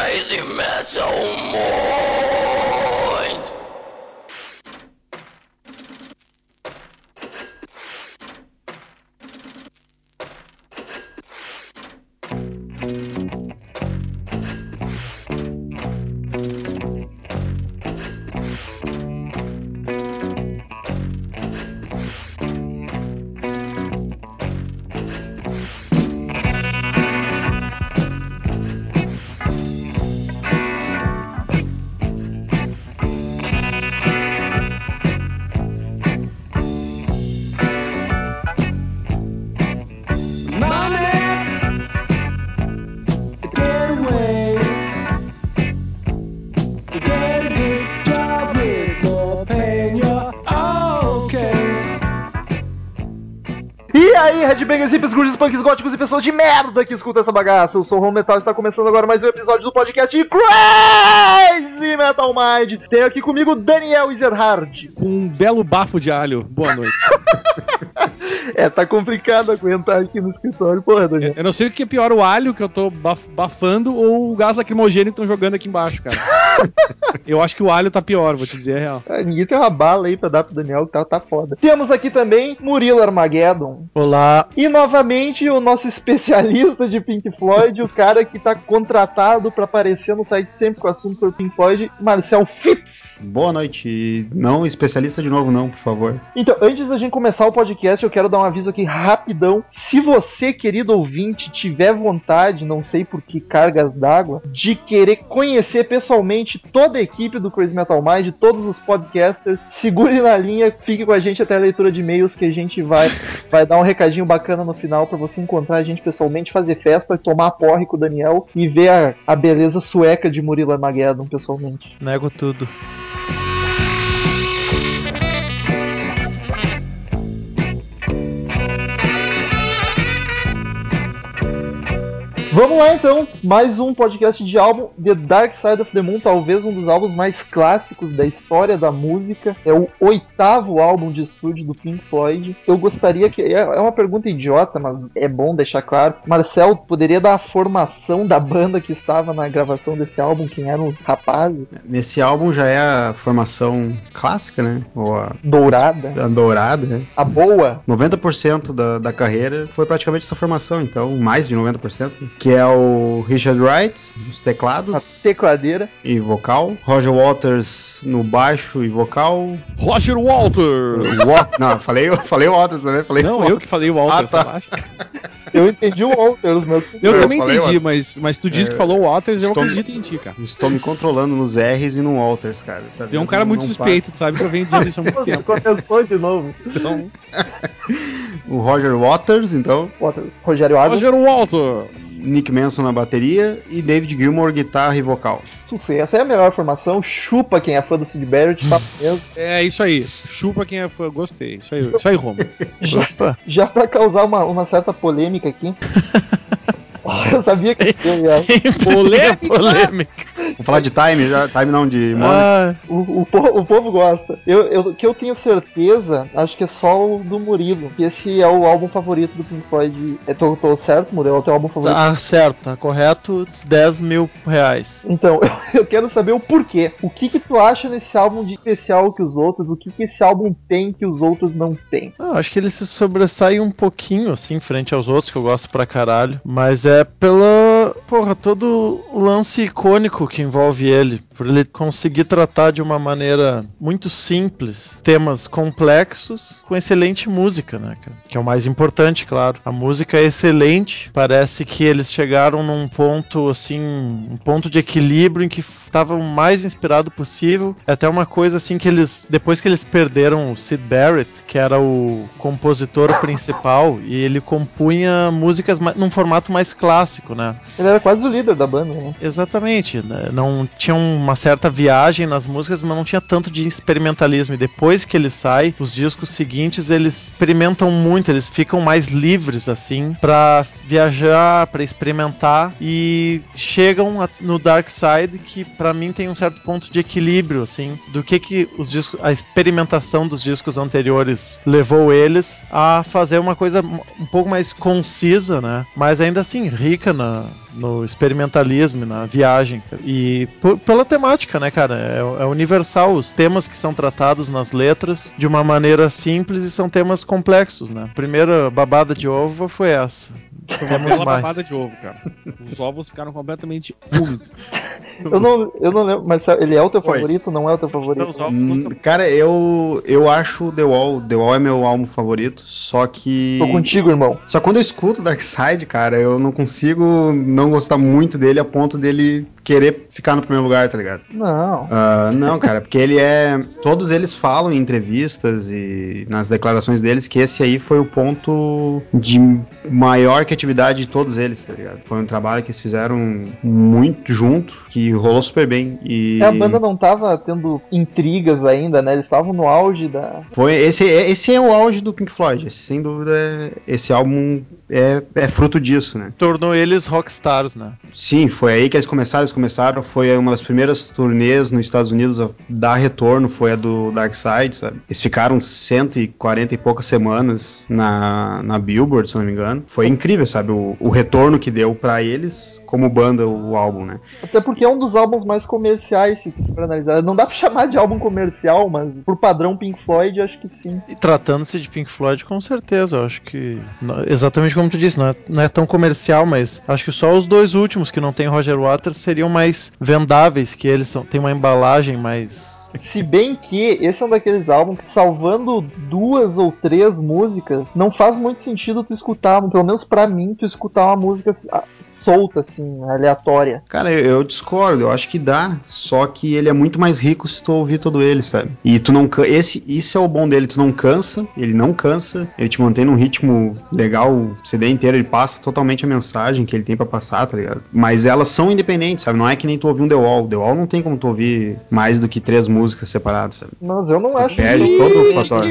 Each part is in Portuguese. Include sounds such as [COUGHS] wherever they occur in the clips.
crazy metal mind. Redbangers, hippies, grunges, punks, góticos e pessoas de merda que escutam essa bagaça. Eu sou o Home Metal e está começando agora mais um episódio do podcast Crazy Metal Mind. Tenho aqui comigo Daniel Ezerhard. com um belo bafo de alho. Boa noite. [LAUGHS] É, tá complicado aguentar aqui no escritório, porra, Daniel. eu não sei o que é pior, o alho que eu tô baf- bafando ou o gás lacrimogêneo que estão jogando aqui embaixo, cara. [LAUGHS] eu acho que o alho tá pior, vou te dizer a real. Ah, ninguém tem uma bala aí pra dar pro Daniel que tá, tá foda. Temos aqui também Murilo Armageddon. Olá. E novamente o nosso especialista de Pink Floyd, o cara que tá contratado pra aparecer no site sempre com o assunto por Pink Floyd, Marcel Fitz. Boa noite. Não especialista de novo, não, por favor. Então, antes da gente começar o podcast, eu quero dar um aviso aqui rapidão. Se você, querido ouvinte, tiver vontade, não sei por que cargas d'água, de querer conhecer pessoalmente toda a equipe do Crazy Metal Mind, todos os podcasters, segure na linha, fique com a gente até a leitura de e-mails que a gente vai, vai dar um recadinho bacana no final pra você encontrar a gente pessoalmente, fazer festa, tomar porre com o Daniel e ver a, a beleza sueca de Murilo Armageddon pessoalmente. Nego tudo. Vamos lá então, mais um podcast de álbum The Dark Side of the Moon, talvez um dos álbuns mais clássicos da história da música. É o oitavo álbum de estúdio do Pink Floyd. Eu gostaria que. É é uma pergunta idiota, mas é bom deixar claro. Marcel, poderia dar a formação da banda que estava na gravação desse álbum? Quem eram os rapazes? Nesse álbum já é a formação clássica, né? Ou a, Dourada? a dourada, né? A boa? 90% da, da carreira foi praticamente essa formação, então mais de 90%. Que é o Richard Wright, nos A teclados tecladeira. e vocal. Roger Waters no baixo e vocal. Roger Walters! Wa- Não, falei, [LAUGHS] falei Waters também. Falei Não, eu que falei o Walters, Ah, tá. [LAUGHS] Eu entendi o Walters, mas. Eu, Eu também falei entendi, Walters. mas, mas tu disse que falou Walters, eu estou- acredito em ti, cara. Estou me controlando nos R's e no Walters, cara. Tá Tem um cara muito Não suspeito, tu sabe que eu venho dizendo isso há muito [LAUGHS] tempo. Começou de novo. Então, O Roger Waters, então. Walters. Rogério Água. Roger Walters! Nick Manson na bateria e David Gilmour guitarra e vocal. Sucesso, é a melhor formação. Chupa quem é fã do Sid Barrett, tá mesmo. [LAUGHS] É isso aí. Chupa quem é fã, gostei. Isso aí, isso aí Romo. [LAUGHS] Já, já pra causar uma, uma certa polêmica aqui. [LAUGHS] [LAUGHS] Eu sabia que eu ia. [LAUGHS] Polêmica! Vamos falar de time já? Time não, de Money. Ah, o, o, po- o povo gosta. Eu, eu, que eu tenho certeza, acho que é só o do Murilo. Que esse é o álbum favorito do Pink Floyd. É, tô, tô certo, Murilo? É o teu álbum favorito? Tá certo, tá correto, 10 mil reais. Então, eu, [LAUGHS] eu quero saber o porquê. O que que tu acha nesse álbum de especial que os outros? O que que esse álbum tem que os outros não têm? Não, acho que ele se sobressai um pouquinho, assim, frente aos outros, que eu gosto pra caralho. Mas é Apple Porra, todo o lance icônico que envolve ele. Por ele conseguir tratar de uma maneira muito simples temas complexos com excelente música, né, cara? Que é o mais importante, claro. A música é excelente. Parece que eles chegaram num ponto, assim, um ponto de equilíbrio em que estava o mais inspirado possível. É até uma coisa assim que eles, depois que eles perderam o Sid Barrett, que era o compositor principal, e ele compunha músicas num formato mais clássico, né? Ele era quase o líder da banda, né? Exatamente, né? não tinha uma certa viagem nas músicas, mas não tinha tanto de experimentalismo. E depois que ele sai, os discos seguintes eles experimentam muito, eles ficam mais livres assim pra viajar, pra experimentar e chegam no Dark Side que pra mim tem um certo ponto de equilíbrio assim, do que que os discos, a experimentação dos discos anteriores levou eles a fazer uma coisa um pouco mais concisa, né? Mas ainda assim rica na no experimentalismo, na viagem. E por- pela temática, né, cara? É, é universal. Os temas que são tratados nas letras de uma maneira simples e são temas complexos, né? A primeira babada de ovo foi essa. Temos bela mais. babada de ovo, cara. Os ovos ficaram completamente úmidos. [LAUGHS] Eu não, eu não lembro, mas ele é o teu Oi. favorito? Não é o teu favorito? Hum, nunca- Cara, eu, eu acho The Wall. The Wall é meu álbum favorito, só que. Tô contigo, irmão. Só quando eu escuto Dark Side, cara, eu não consigo não gostar muito dele a ponto dele querer ficar no primeiro lugar, tá ligado? Não. Ah, não, cara, porque ele é. Todos eles falam em entrevistas e nas declarações deles que esse aí foi o ponto de maior criatividade de todos eles, tá ligado? Foi um trabalho que eles fizeram muito junto, que rolou super bem. E É, a banda não tava tendo intrigas ainda, né? Eles estavam no auge da. foi esse, esse é o auge do Pink Floyd. Esse, sem dúvida, é- esse álbum é, é fruto disso, né? Tornou eles rockstars, né? Sim, foi aí que eles começaram. Começaram, foi uma das primeiras turnês nos Estados Unidos a dar retorno, foi a do Dark Side, sabe? Eles ficaram 140 e poucas semanas na, na Billboard, se não me engano. Foi incrível, sabe? O, o retorno que deu pra eles como banda o álbum, né? Até porque é um dos álbuns mais comerciais, se for analisar. Não dá pra chamar de álbum comercial, mas por padrão Pink Floyd, eu acho que sim. E tratando-se de Pink Floyd, com certeza, eu acho que. Exatamente como tu disse, não é, não é tão comercial, mas acho que só os dois últimos que não tem Roger Waters seriam mais vendáveis, que eles são, têm uma embalagem mais. Se bem que esse é um daqueles álbuns que, salvando duas ou três músicas, não faz muito sentido tu escutar, pelo menos pra mim, tu escutar uma música ah, solta, assim, aleatória. Cara, eu, eu discordo, eu acho que dá, só que ele é muito mais rico se tu ouvir todo ele, sabe? E tu não esse isso é o bom dele, tu não cansa, ele não cansa, ele te mantém num ritmo legal, o CD inteiro ele passa totalmente a mensagem que ele tem pra passar, tá ligado? Mas elas são independentes, sabe? Não é que nem tu ouvir um The Wall, The Wall não tem como tu ouvir mais do que três músicas separadas, sabe? Mas eu não acho perde que- todo o fator. Que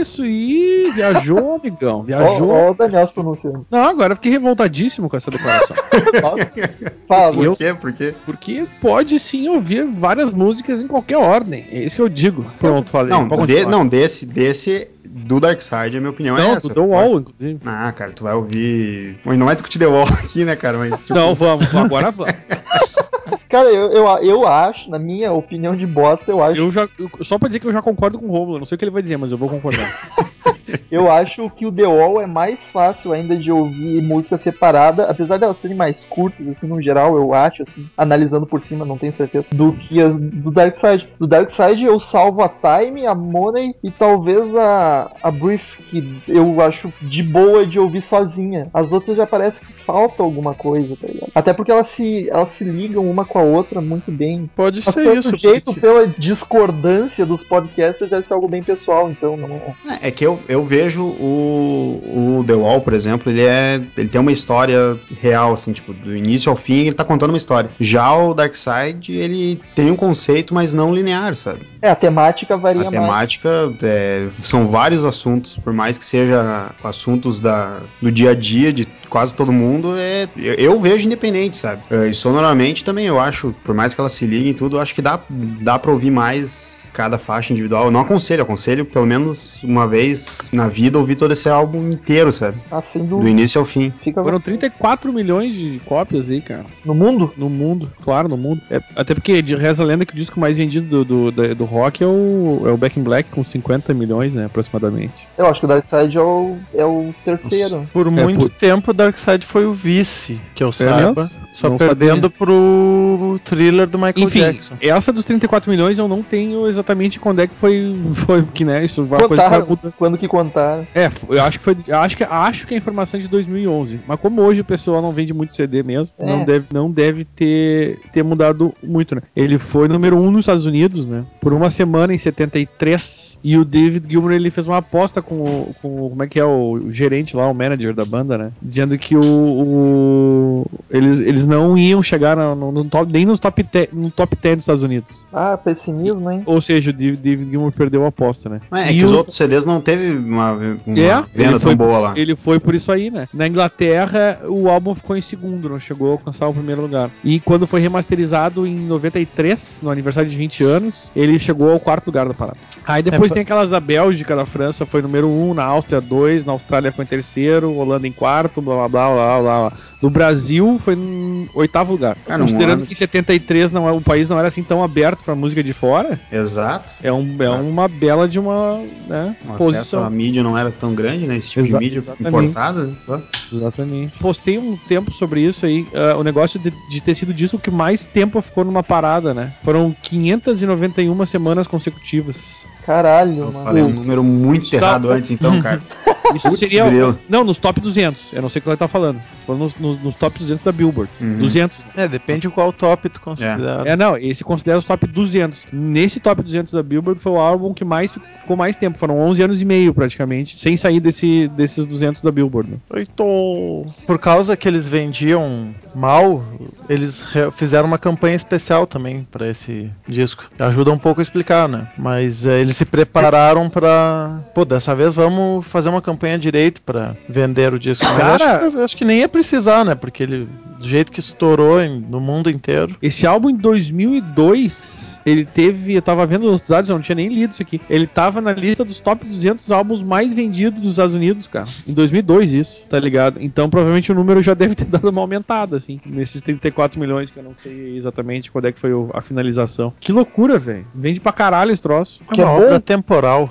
isso, ih, viajou, amigão, viajou. ó o Daniel se pronunciando. Não, agora eu fiquei revoltadíssimo com essa declaração. [LAUGHS] Fala, Por Eu- quê? Por quê? Porque pode sim ouvir várias músicas em qualquer ordem. É isso que eu digo. Pronto, falei. Não, de- não, desse, desse do Dark Side, a minha opinião é Não, essa. do The Wall, inclusive. Ah, cara, tu vai ouvir. Não vai discutir The Wall [LAUGHS] aqui, né, cara? Mas, tipo, Não, vamos, agora vamos. [LAUGHS] Cara, eu, eu, eu acho, na minha opinião de bosta, eu acho, Eu já, eu- só pra dizer que eu já concordo com o Romulo. Não sei o que ele vai dizer, mas eu vou concordar. [LAUGHS] eu acho que o The Wall é mais fácil ainda de ouvir música separada, apesar delas serem mais curtas, assim, no geral, eu acho, assim, analisando por cima, não tenho certeza, do que as do Dark Side. Do Dark Side eu salvo a Time, a Money e talvez a, a Brief, que eu acho de boa de ouvir sozinha. As outras já parece que falta alguma coisa, tá ligado? Até porque elas se, elas se ligam uma com a outra muito bem. Pode Mas ser pelo isso. jeito, porque- pela discordância dos podcasts, deve ser algo bem pessoal, então não. É, é que eu, eu vejo o, o The Wall, por exemplo, ele é. Ele tem uma história real, assim, tipo, do início ao fim ele tá contando uma história. Já o Dark Side, ele tem um conceito, mas não linear, sabe? É, a temática varia A mais. temática é, são vários assuntos, por mais que seja assuntos da, do dia a dia de quase todo mundo, é, eu, eu vejo independente, sabe? É, E sonoramente também eu acho, por mais que elas se liguem e tudo, eu acho que dá, dá pra ouvir mais cada faixa individual. Eu não aconselho, aconselho pelo menos uma vez na vida ouvir todo esse álbum inteiro, sabe? Ah, sem Do dúvida. início ao fim. Fica Foram 34 milhões de cópias aí, cara. no mundo? No mundo, claro, no mundo. É, até porque de reza a lenda que o disco mais vendido do, do, do rock é o, é o Back in Black, com 50 milhões, né, aproximadamente. Eu acho que o Dark Side é o, é o terceiro. Por muito por- tempo, Dark Side foi o vice, que eu saiba. mesmo? Só Não perdendo pro thriller do Michael Enfim, Jackson. essa dos 34 milhões eu não tenho exatamente quando é que foi, foi que, né, isso vai mudando. Quando que contaram? É, eu acho que foi, eu acho que acho que a informação é de 2011, mas como hoje o pessoal não vende muito CD mesmo, É. não deve não deve ter ter mudado muito, né? Ele foi número um nos Estados Unidos, né? Por uma semana em 73 e o David Gilmour ele fez uma aposta com o, com como é que é o, o gerente lá, o manager da banda, né? Dizendo que o, o- eles, eles não iam chegar no, no- no top nem no top 10, no top 10 dos Estados Unidos. Ah, pessimismo, hein? Ou seja, o David, David Gilmour perdeu a aposta, né? É, é E que os o- outros CDs não teve uma, uma É, venda ele foi- tão boa lá. Ele foi por isso aí, né? Na Inglaterra, o álbum ficou em segundo, não chegou a alcançar o primeiro lugar. E quando foi remasterizado em 93, no aniversário de 20 anos, ele chegou ao quarto lugar da parada. Aí depois É, tem aquelas da Bélgica, da França, foi número um, na Áustria dois, na Austrália foi em terceiro, Holanda em quarto, blá blá blá blá blá. blá. No Brasil foi em oitavo lugar. Cara, um Considerando ano- que em 73 não, é- o país não era assim tão aberto pra música de fora, Exato. é, um, é uma bela de uma né, O acesso posição. à mídia não era tão grande, né? Esse tipo Exa- de mídia exatamente. importada. né? Exatamente. Postei um tempo sobre isso aí, ah, o negócio de, de ter sido disso que mais tempo ficou numa parada, né? Foram 591 semanas consecutivas. Caralho, Eu mano. falei um número muito errado antes, então, cara. [LAUGHS] Isso Putz, seria. grilo. Não, nos top 200. Eu não sei o que ela tá falando. Tô falando nos, nos- nos top 200 da Billboard. Uhum. 200. É, depende de qual top tu considera. É, não, esse considera os top 200. Nesse top 200 da Billboard foi o álbum que mais fi- ficou mais tempo. Foram 11 anos e meio, praticamente, sem sair desse, desses 200 da Billboard. né? Oito. Por causa que eles vendiam mal, eles fizeram uma campanha especial também pra esse disco. Ajuda um pouco a explicar, né? Mas é, eles se prepararam pra. Pô, dessa vez vamos fazer uma campanha direito pra vender o disco. Cara- acho, acho que nem ia precisar, né? Porque ele, do jeito que estourou em- no mundo inteiro. Esse álbum em 2002, ele teve. Eu tava vendo os dados, eu não tinha nem lido isso aqui. Ele tava na lista dos top 200 álbuns mais vendidos dos Estados Unidos, cara. Em 2002, isso, tá ligado? Então provavelmente o número já [LAUGHS] deve ter dado uma aumentada, assim. Nesses 34 milhões, que eu não sei exatamente quando é que foi a finalização. Que loucura, velho. Vende pra caralho esse troço. É Que é uma obra temporal.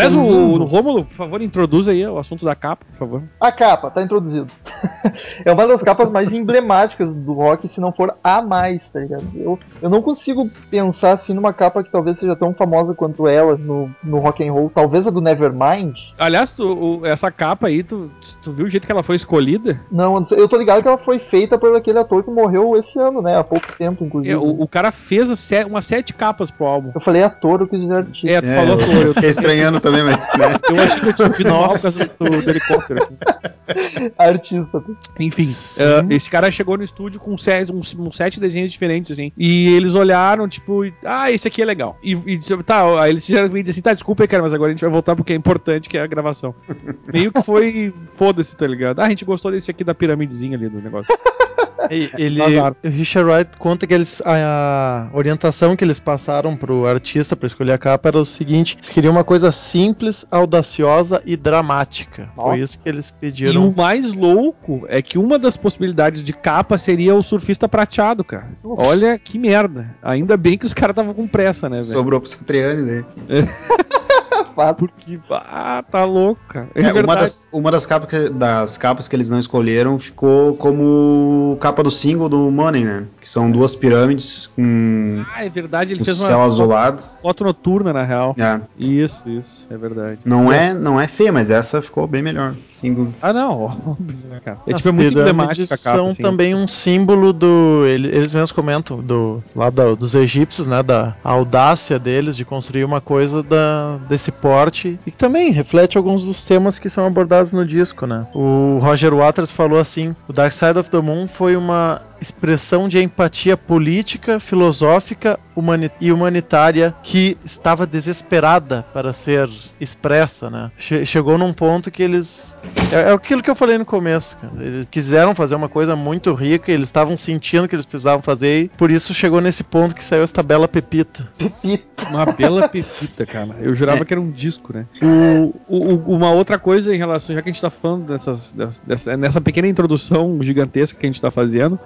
Aliás, o, Uhum. o Rômulo, por favor, introduz aí o assunto da capa, por favor. A capa, tá introduzido. [LAUGHS] é uma das capas mais emblemáticas do rock, se não for a mais, tá ligado? Eu, eu não consigo pensar assim numa capa que talvez seja tão famosa quanto ela no, no rock and roll. Talvez a do Nevermind. Aliás, tu- o- essa capa aí, tu, tu viu o jeito que ela foi escolhida? Não, eu tô ligado que ela foi feita por aquele ator que morreu esse ano, né? Há pouco tempo, inclusive. É, o, o cara fez as se- umas sete capas pro álbum. Eu falei ator, eu quis dizer artista. É, tu É, falou eu ator. Eu, Fiquei estranhando também, mas. Né? eu achei que eu por causa do, do helicóptero aqui. [LAUGHS] Artista. Enfim, eh, esse cara chegou no estúdio com sete, uns, uns sete desenhos diferentes, assim. E eles olharam, tipo, ah, esse aqui é legal. E, e tá, aí eles me assim, tá, desculpa aí, cara, mas agora a gente vai voltar porque é importante que é a gravação. [LAUGHS] Meio que foi, foda-se, tá ligado? Ah, a gente gostou desse aqui da piramidezinha ali do negócio. [LAUGHS] E- [LAUGHS] Ele, o Richard Wright conta que eles a, a orientação que eles passaram pro artista pra escolher a capa era o seguinte: eles queriam uma coisa simples, audaciosa e dramática. Foi Nossa. isso que eles E pediram. o mais louco é que uma das possibilidades de capa seria o surfista prateado, cara. Olha que merda. Ainda bem que os caras estavam com pressa, né, velho? Sobrou pro Satriani, né? [LAUGHS] Fato. Porque, ah, tá louco, cara. É, É, uma, das, uma das, capas que, das capas que eles não escolheram ficou como capa do single do Money, né? Que são duas pirâmides com Ah, é verdade, ele fez céu uma azulado. foto noturna, na real. É, Isso, isso, é verdade. não, é, não é feia, mas essa ficou bem melhor. Dúvida. Ah, não, [LAUGHS] óbvio, né, cara? É, tipo, é muito emblemática a capa. são assim. também um símbolo do. ele- Eles mesmos comentam do lá da- dos egípcios, né? Da audácia deles de construir uma coisa da, desse porte e que também reflete alguns dos temas que são abordados no disco, né? O Roger Waters falou assim: o Dark Side of the Moon foi uma expressão de empatia política, filosófica humani- e humanitária que estava desesperada para ser expressa, né? Che- chegou num ponto que eles é, é aquilo que eu falei no começo, cara. Eles quiseram fazer uma coisa muito rica, eles estavam sentindo que eles precisavam fazer e por isso chegou nesse ponto que saiu esta bela pepita. Pepita. Uma bela pepita, cara. Eu jurava que era um disco, né? O, o- uma outra coisa em relação, já que a gente tá falando dessas, dessas- dessa, nessa pequena introdução gigantesca que a gente tá fazendo,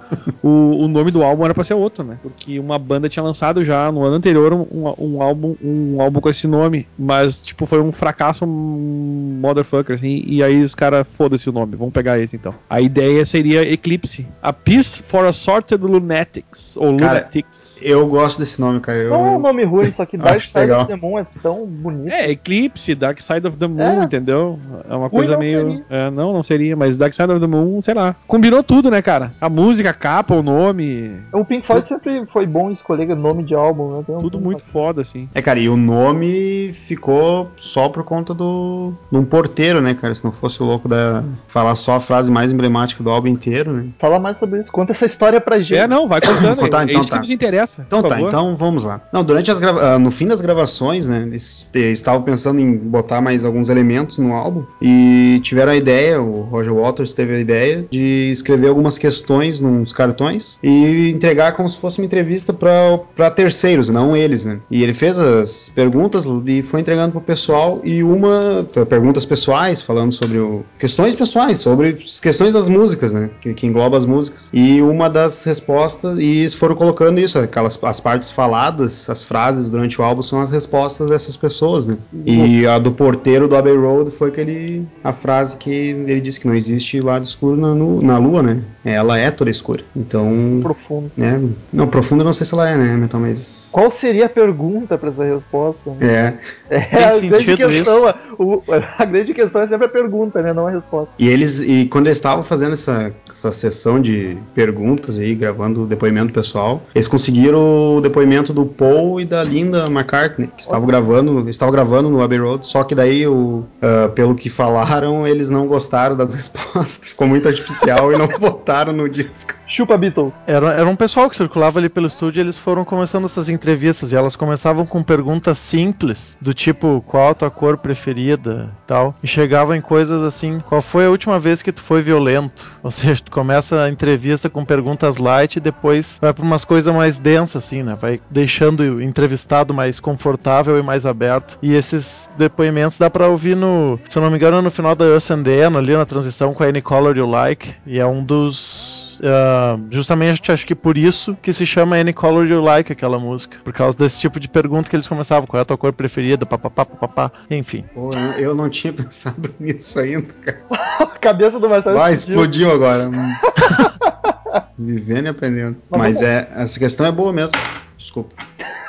o, o nome do álbum era pra ser outro, né? Porque uma banda tinha lançado já no ano anterior um, um álbum, um álbum com esse nome, mas, tipo, foi um fracasso um motherfucker, assim, e aí os caras, foda-se o nome, vamos pegar esse então. A ideia seria Eclipse. A Peace for Assorted Lunatics, ou Cara, Lunatics. Eu gosto desse nome, cara. Eu... Não é um nome ruim, só que [LAUGHS] Dark Side legal. of the Moon é tão bonito. É, Eclipse, Dark Side of the Moon, É. entendeu? É uma coisa não meio. seria. É, não, não seria, mas Dark Side of the Moon, sei lá. Combinou tudo, né, cara? A música, a capa, o nome. O Pink Floyd sempre foi bom em escolher nome de álbum, né? Tem um- Tudo muito foda, assim. É, cara, e o nome ficou só por conta do. de um porteiro, né, cara? Se não fosse o louco da. falar só a frase mais emblemática do álbum inteiro, né? Fala mais sobre isso. Conta essa história pra gente. É, não, vai [COUGHS] contando. Contar, é então isso tá. que nos interessa. Então por tá, favor. então vamos lá. Não, durante as grava ah, no fim das gravações, né, eles eh, estavam pensando em botar mais alguns elementos no álbum e tiveram a ideia, o Roger Waters teve a ideia de escrever algumas questões nos cartões e entregar como se fosse uma entrevista para terceiros, não eles, né? E ele fez as perguntas e foi entregando pro pessoal e uma perguntas pessoais falando sobre o questões pessoais, sobre as questões das músicas, né, que, que engloba as músicas. E uma das respostas e eles foram colocando isso, aquelas as partes faladas, as frases durante o álbum são as respostas dessas pessoas, né? E a do porteiro do Abbey Road foi aquele a frase que ele disse que não existe lado escuro na, na lua, né? Ela é toda escura. Então, Profundo. né? Não, profunda eu não sei se ela é, né, Metal, mas Qual seria a pergunta pra essa resposta? né? é. É a grande questão. A, o- a grande questão é sempre a pergunta, né? Não a resposta. E eles, e quando eles estavam fazendo essa, essa sessão de perguntas aí, gravando o depoimento pessoal, eles conseguiram o depoimento do Paul e da Linda McCartney, que estavam gravando, eles estavam gravando no Abbey Road, só que daí, o, ah, pelo que falaram, eles não gostaram das [LAUGHS] respostas, ficou muito artificial e não [LAUGHS] botaram no disco. Chupa Beatles. Era, era um pessoal que circulava ali pelo estúdio e eles foram começando essas entrevistas e elas começavam com perguntas simples, do tipo, qual a tua cor preferida tal, e chegavam em coisas assim, qual foi a última vez que tu foi violento? [LAUGHS] Ou seja, tu começa a entrevista com perguntas light e depois vai pra umas coisas mais densas assim, né? Vai deixando o entrevistado mais confortável e mais aberto. E esses depoimentos dá pra ouvir no, se eu não me engano, no final da Us and Then, ali na transição com a Any Color You Like, e é um dos ah, justamente acho que por isso que se chama Any Color You Like aquela música. Por causa desse tipo de pergunta que eles começavam, qual é a tua cor preferida, papapá, papapá, enfim. Pô, eu, não tinha [LAUGHS] pensado nisso ainda, cara. A [LAUGHS] cabeça do Marcelo. Vai, explodiu. explodiu agora. [LAUGHS] Vivendo e aprendendo. Mas Mas é, essa questão é boa mesmo. Desculpa.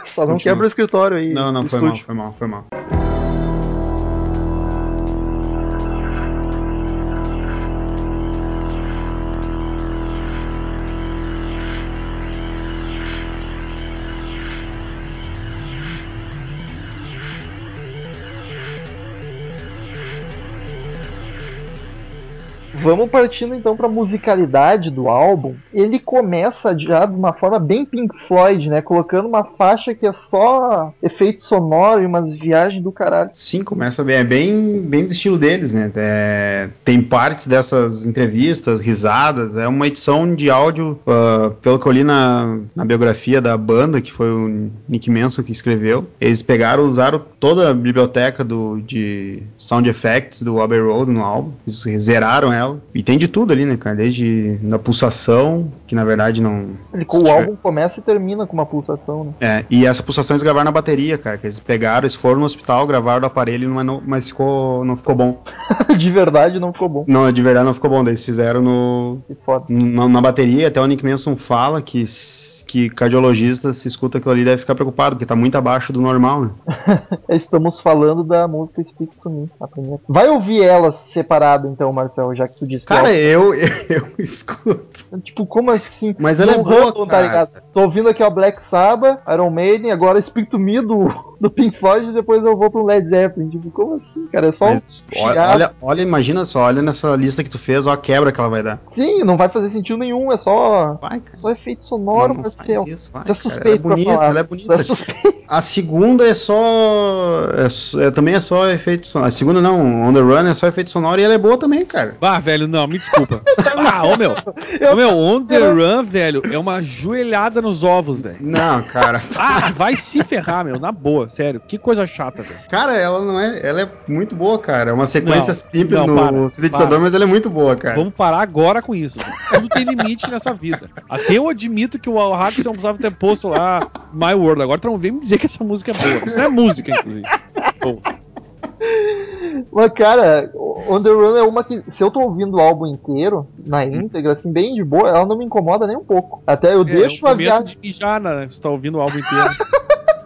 Só não Continua. quebra o escritório aí. Não, não, foi mal, estúdio. foi mal, foi mal. Vamos partindo então pra musicalidade do álbum. Ele começa já de uma forma bem Pink Floyd, né? Colocando uma faixa que é só efeito sonoro e umas viagens do caralho. Sim, começa bem, é bem, bem do estilo deles, né? É, tem partes dessas entrevistas, risadas, é uma edição de áudio, ah, pelo que eu li na, na biografia da banda, que foi o Nick Manson que escreveu, eles pegaram, usaram toda a biblioteca do, de sound effects do Abbey Road no álbum, eles zeraram ela, e tem de tudo ali, né, cara? Desde na pulsação, que na verdade não... Ele, o tiver- álbum começa e termina com uma pulsação, né? É, e essa pulsação eles gravaram na bateria, cara, que eles pegaram, eles foram no hospital, gravaram do aparelho, mas, não, mas ficou, não ficou bom. [LAUGHS] de verdade não ficou bom. Não, de verdade não ficou bom. Daí eles fizeram no, na, na bateria. Até o Nick Manson fala que, que cardiologista se escuta aquilo ali deve ficar preocupado, porque tá muito abaixo do normal, né? [LAUGHS] Estamos falando da música Speak to Me, a primeira. Vai ouvir ela separada então, Marcel, já que tu disse que Cara, o eu, [LAUGHS] eu, escuto. Tipo, como assim? Mas ela é boa, cara. tá? Tô ouvindo aqui ó, Black Sabbath, Iron Maiden, agora Speak to Me do, do Pink Floyd e depois eu vou pro Led Zeppelin. Tipo, como assim, cara? É só Mas um olha, olha, olha, imagina só, olha nessa lista que tu fez, ó a quebra que ela vai dar. Sim, não vai fazer sentido nenhum, é só, Vai, cara. só efeito sonoro, não Marcel. faz isso, vai, É cara. suspeito Ela é pra bonita, falar. ela é bonita. É suspeito. A segunda é só. É, é- também é só efeito sonoro. A segunda não, On the Run é só efeito sonoro e ela é boa também, cara. Bah, velho, não, me desculpa. ah, ô meu. Ô meu, On The Run, velho, é uma joelhada nos ovos, velho. Não, cara. Ah, vai se ferrar, meu, na boa, sério. Que coisa chata, velho. Cara, ela não é. Ela é muito boa, cara. É uma sequência Não, simples não, no para, sintetizador, para. mas ela é muito boa, cara. Vamos parar agora com isso. Tudo tem limite nessa vida. Até eu admito que o Al Harris não precisava ter posto lá My World. Agora tu não vem me dizer que essa música é boa. Isso não é música, inclusive. Mas, cara, On The Run é uma que, se eu tô ouvindo o álbum inteiro, na íntegra, assim, bem de boa, ela não me incomoda nem um pouco. Até eu é, deixo a viagem. de mijar, né? Se tu tá ouvindo o álbum inteiro. [LAUGHS]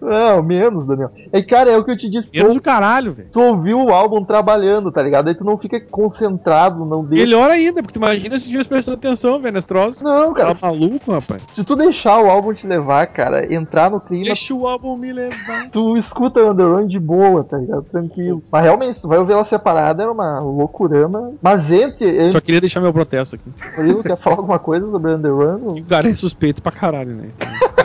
Não, menos, Daniel. É, cara, é o que eu te disse. Tu, Menos o caralho, velho. tu ouviu o álbum trabalhando, tá ligado? Aí tu não fica concentrado, não deixa. Melhor ainda, porque tu imagina se tivesse prestado atenção, velho, nesse troço. Não, cara. Tá maluco, rapaz? Se tu deixar o álbum te levar, cara, entrar no clima, Deixa o álbum me levar. tu escuta Underrun de boa, tá ligado? Tranquilo. Mas realmente, se tu vai ouvir ela separada, era uma loucurama. Mas entre. Só queria deixar meu protesto aqui. Murilo, quer falar alguma coisa sobre Underrun? O cara é suspeito pra caralho, né? [LAUGHS]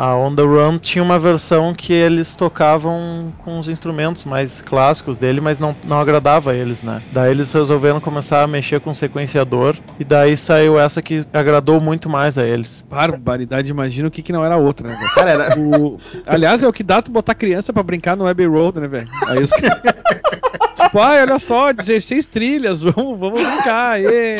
A On The Run tinha uma versão que eles tocavam com os instrumentos mais clássicos dele, mas não, não agradava a eles, né? Daí eles resolveram começar a mexer com sequenciador, e daí saiu essa que agradou muito mais a eles. Barbaridade, imagina o que, que não era outra, né, velho? Cara, era. O... Aliás, é o que dá tu botar criança pra brincar no Abbey Road, né, velho? Aí os caras. [LAUGHS] tipo, olha só, 16 trilhas, vamos, vamos brincar, ê.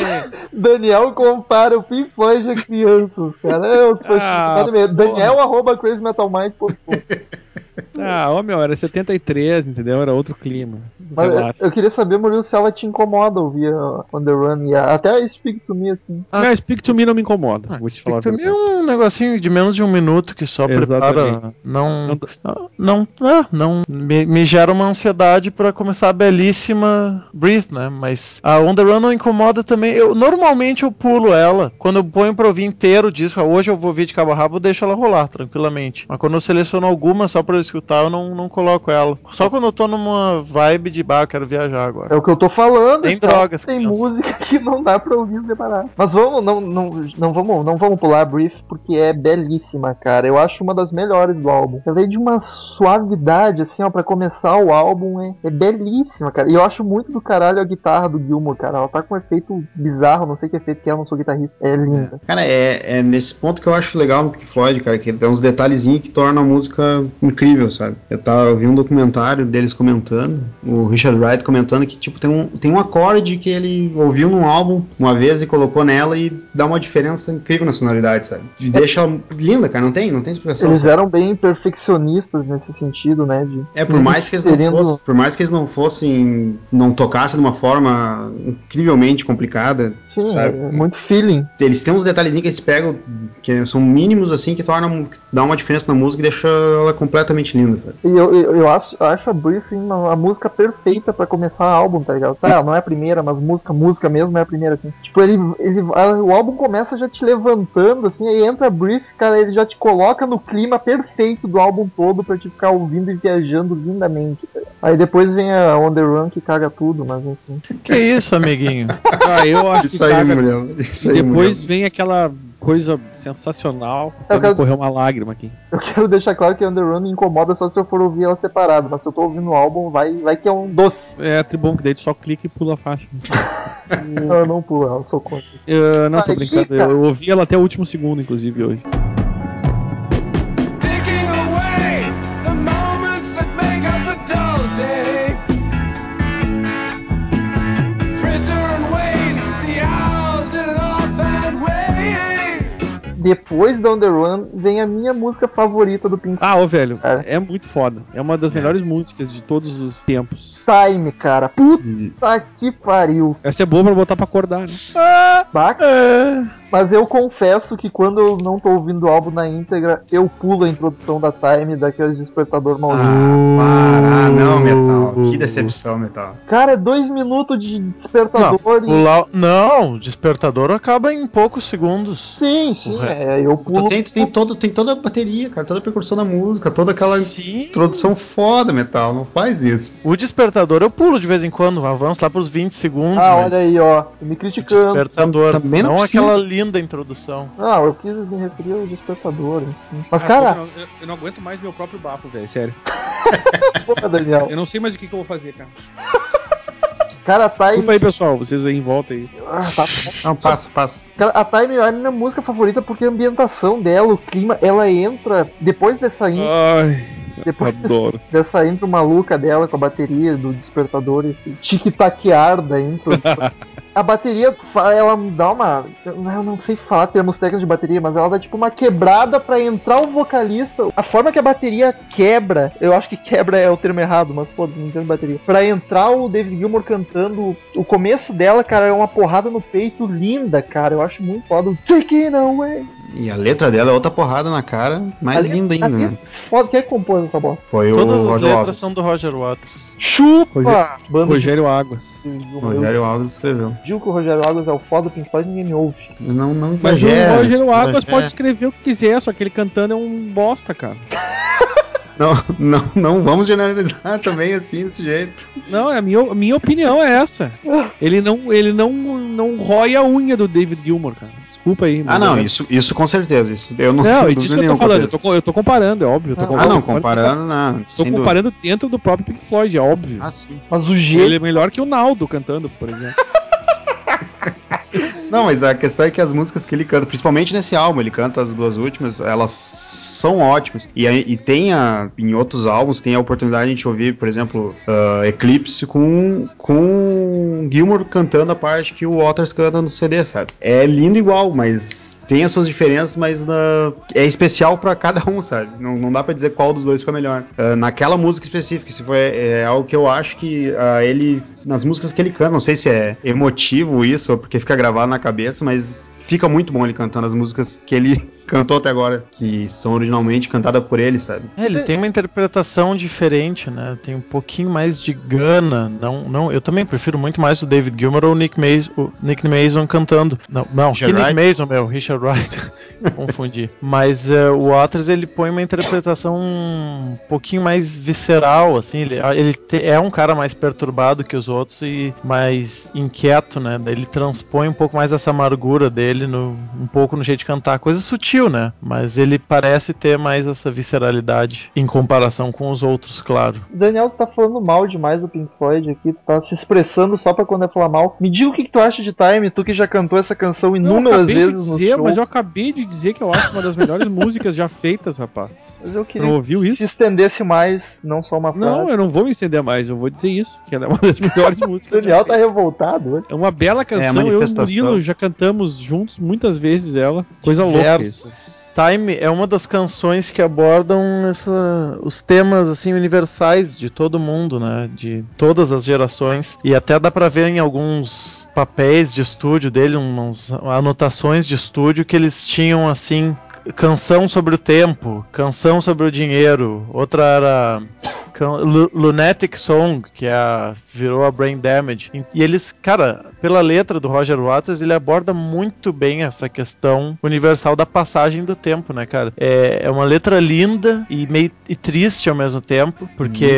Daniel compara o Pink Floyd a crianças, cara. É, os fãs Ah. Daniel arroba crazymetalmind.com [LAUGHS] Ah, ô meu, era 73, entendeu? Era outro clima. Mas eu, Relaxa. eu queria saber, Murilo, se ela te incomoda ouvir a On The Run e a, até Speak To Me, assim. Ah, Speak to Me não me incomoda, vou te falar. a Pra mim é um negocinho de menos de um minuto que só prepara. Exatamente. Não. Não- Não. Não. ah, não me, me gera uma ansiedade pra começar a belíssima Breathe, né? Mas a On The Run não incomoda também. Eu Normalmente eu pulo ela. Quando eu ponho pra ouvir inteiro o disco, ah, hoje eu vou ouvir de cabo a rabo, eu deixo ela rolar tranquilamente. Mas quando eu seleciono alguma só pra eu escutar, eu não, não coloco ela. Só quando eu tô numa vibe de bar, eu quero viajar agora. É o que eu tô falando, Tem drogas, Tem criança. música que não dá pra ouvir separado. Mas vamos, não, não, não, vamos, não vamos pular a Brief, porque é belíssima, cara. Eu acho uma das melhores do álbum. Ela é de uma suavidade, assim, ó, pra começar o álbum, é, é belíssima, cara. E eu acho muito do caralho a guitarra do Gilmour, cara. Ela tá com um efeito bizarro, não sei que efeito que é, eu não sou guitarrista. É linda. Cara, é, é nesse ponto que eu acho legal no Pink Floyd, cara, que tem uns detalhezinhos que tornam a música incrível, sabe? Eu tava eu vi um documentário deles comentando, o Richard Wright comentando que, tipo, tem um, tem um acorde que ele ouviu num álbum uma vez e colocou nela e dá uma diferença incrível na sonoridade, sabe? E deixa ela linda, cara, não tem, não tem explicação. Eles sabe? eram bem perfeccionistas nesse sentido, né? De, É, por mais que eles não inserindo- fossem, por mais que eles não fossem, não tocassem de uma forma incrivelmente complicada, Sim, sabe? é muito feeling. Eles têm uns detalhezinhos que eles pegam, que são mínimos assim, que tornam, que dá uma diferença na música e deixa ela completamente linda, sabe? E eu, eu, eu acho, eu acho a Briefing uma, a música perfeita pra começar o álbum, tá ligado? Tá, não é a primeira, mas música, música mesmo é a primeira, assim. Tipo, ele, ele, a- o álbum começa já te levantando, assim, aí entra a Brief, cara, ele já te coloca no clima perfeito do álbum todo pra te ficar ouvindo e viajando lindamente, tá ligado? Aí depois vem a On The Run que caga tudo, mas enfim. Que isso, amiguinho? [LAUGHS] Ah, eu acho Isso que aí, caga-. Isso E aí, depois mulher. vem aquela coisa sensacional. Eu quero- correr uma lágrima aqui. Eu quero deixar claro que a On The Run me incomoda só se eu for ouvir ela separada, mas se eu tô ouvindo o álbum, vai, vai que é um doce. É tri bom que daí tu só clica e pula a faixa. [LAUGHS] Não, eu não pula, eu sou contra. Eu, não, tô brincando. Eu, eu ouvi ela até o último segundo, inclusive, hoje. Depois da On The Run vem a minha música favorita do Pink Ah, ô velho, É. é muito foda. É uma das melhores músicas de todos os tempos. Time, cara. Puta que pariu. Essa é boa pra botar pra acordar, né? Baca. É. Mas eu confesso que quando eu não tô ouvindo o álbum na íntegra, eu pulo a introdução da Time daqueles despertador maldito. Ah, para, ah, não, Metal. Que decepção, Metal. Cara, é dois minutos de despertador O e. Não, o despertador acaba em poucos segundos. Sim, sim, é, eu Tu pulo. tem, tu tem, todo, tem toda a bateria, cara, toda a percussão da música, toda aquela Sim. introdução foda, Metal. Não faz isso. O despertador eu pulo de vez em quando, avanço lá pros 20 segundos. Ah, mas olha aí, ó. Me o criticando. Despertador. Também não não aquela linda introdução. Não, eu quis me referir ao despertador. enfim. Mas, Ah, cara, eu, não, eu não aguento mais meu próprio bafo, velho, sério. [LAUGHS] porra, Daniel. Eu não sei mais o que, que eu vou fazer, cara. [LAUGHS] Cara, a Time. Desculpa aí, pessoal, vocês aí em volta aí. Ah, tá Não, passa, passa. Cara, a Time é a minha música favorita porque a ambientação dela, o clima, ela entra depois dessa intro, Ai, depois adoro. dessa intro maluca dela com a bateria do despertador, esse tic-taquear da intro. [LAUGHS] a bateria, ela dá uma. Eu não sei falar termos técnicos de bateria, mas ela dá tipo uma quebrada pra entrar o vocalista. A forma que a bateria quebra, eu acho que quebra é o termo errado, mas foda-se, não entendo bateria. Pra entrar o David Gilmour cantando, o começo dela, cara, é uma porrada no peito linda, cara. Eu acho muito foda. Taking away. E a letra dela é outra porrada na cara, mais linda ainda, né? Foda, quem é que compôs essa bosta? Foi Todas o as Roger letras Waters. são do Roger Waters. Chupa! Rogério- Águas. O Rogério Alves escreveu. Digo que o Rogério Águas é o foda do Pink Floyd ninguém me ouve. Não, não Mas exagera. o Rogério Águas pode escrever o que quiser, só que ele cantando é um bosta, cara. [LAUGHS] Não, não, não vamos generalizar [LAUGHS] também assim, desse jeito. Não, a minha, a minha opinião é essa. Ele não, ele não, não rói a unha do David Gilmour, cara. Desculpa aí. Ah, não, é- isso, isso com certeza. Isso eu não, Não, é dúvida disso que eu tô falando. Eu tô, eu tô comparando, é óbvio. Eu tô Ah, Ah, não, comparando- comparando, não. Tô comparando dentro do próprio Pink Floyd, é óbvio. dúvida. Ah, sim. Mas o Ele jeito. é melhor que o Naldo cantando, por exemplo. [LAUGHS] Não, mas a questão é que as músicas que ele canta, principalmente nesse álbum, ele canta as duas últimas, elas são ótimas. E, e tem a, em outros álbuns, tem a oportunidade de a gente ouvir, por exemplo, ah, Eclipse com, com Gilmour cantando a parte que o Waters canta no CD, sabe? É lindo igual, mas tem as suas diferenças, mas na- é especial pra cada um, sabe? Não, não dá pra dizer qual dos dois ficou melhor. Ah, naquela música específica, se foi é algo que eu acho que ah, ele nas músicas que ele canta, não sei se é emotivo isso ou porque fica gravado na cabeça, mas fica muito bom ele cantando as músicas que ele cantou até agora, que são originalmente cantadas por ele, sabe? É, ele tem uma interpretação diferente, né? Tem um pouquinho mais de gana. Não, não, eu também prefiro muito mais o David Gilmour ou o Nick Mason, o Nick Mason cantando. Não, não, que Richard Nick Wright? Mason, meu, Richard Wright. [LAUGHS] Confundi. Mas eh, o Waters ele põe uma interpretação um pouquinho mais visceral, assim. Ele, ele te- é um cara mais perturbado que os outros e mais inquieto, né? Ele transpõe um pouco mais essa amargura dele no, um pouco no jeito de cantar. Coisa sutil, né? Mas ele parece ter mais essa visceralidade em comparação com os outros, claro. Daniel, tu tá falando mal demais do Pink Floyd aqui, tu tá se expressando só pra quando é falar mal. Me diga o que, que tu acha de Time, tu que já cantou essa canção Eu inúmeras acabei vezes de nos dizer, mas eu acabei de dizer que eu acho uma das melhores [LAUGHS] músicas já feitas, rapaz. Mas eu queria não ouviu que isso? se estendesse mais, não só uma frase. Não, eu não vou me estender mais, eu vou dizer isso, que ela é uma das [LAUGHS] melhores O músicas. Daniel tá revoltado hoje. É uma bela canção, eu e o. Murilo já cantamos juntos muitas vezes ela. Coisa louca isso. Time é uma das canções que abordam essa- os temas assim universais de todo mundo, né? De todas as gerações e até dá pra ver em alguns papéis de estúdio dele, umas anotações de estúdio que eles tinham assim canção sobre o tempo, canção sobre o dinheiro, outra era Lunatic Song, que é a, virou a Brain Damage. E eles, cara, pela letra do Roger Waters, ele aborda muito bem essa questão universal da passagem do tempo, né, cara? É, é uma letra linda e meio e triste ao mesmo tempo, porque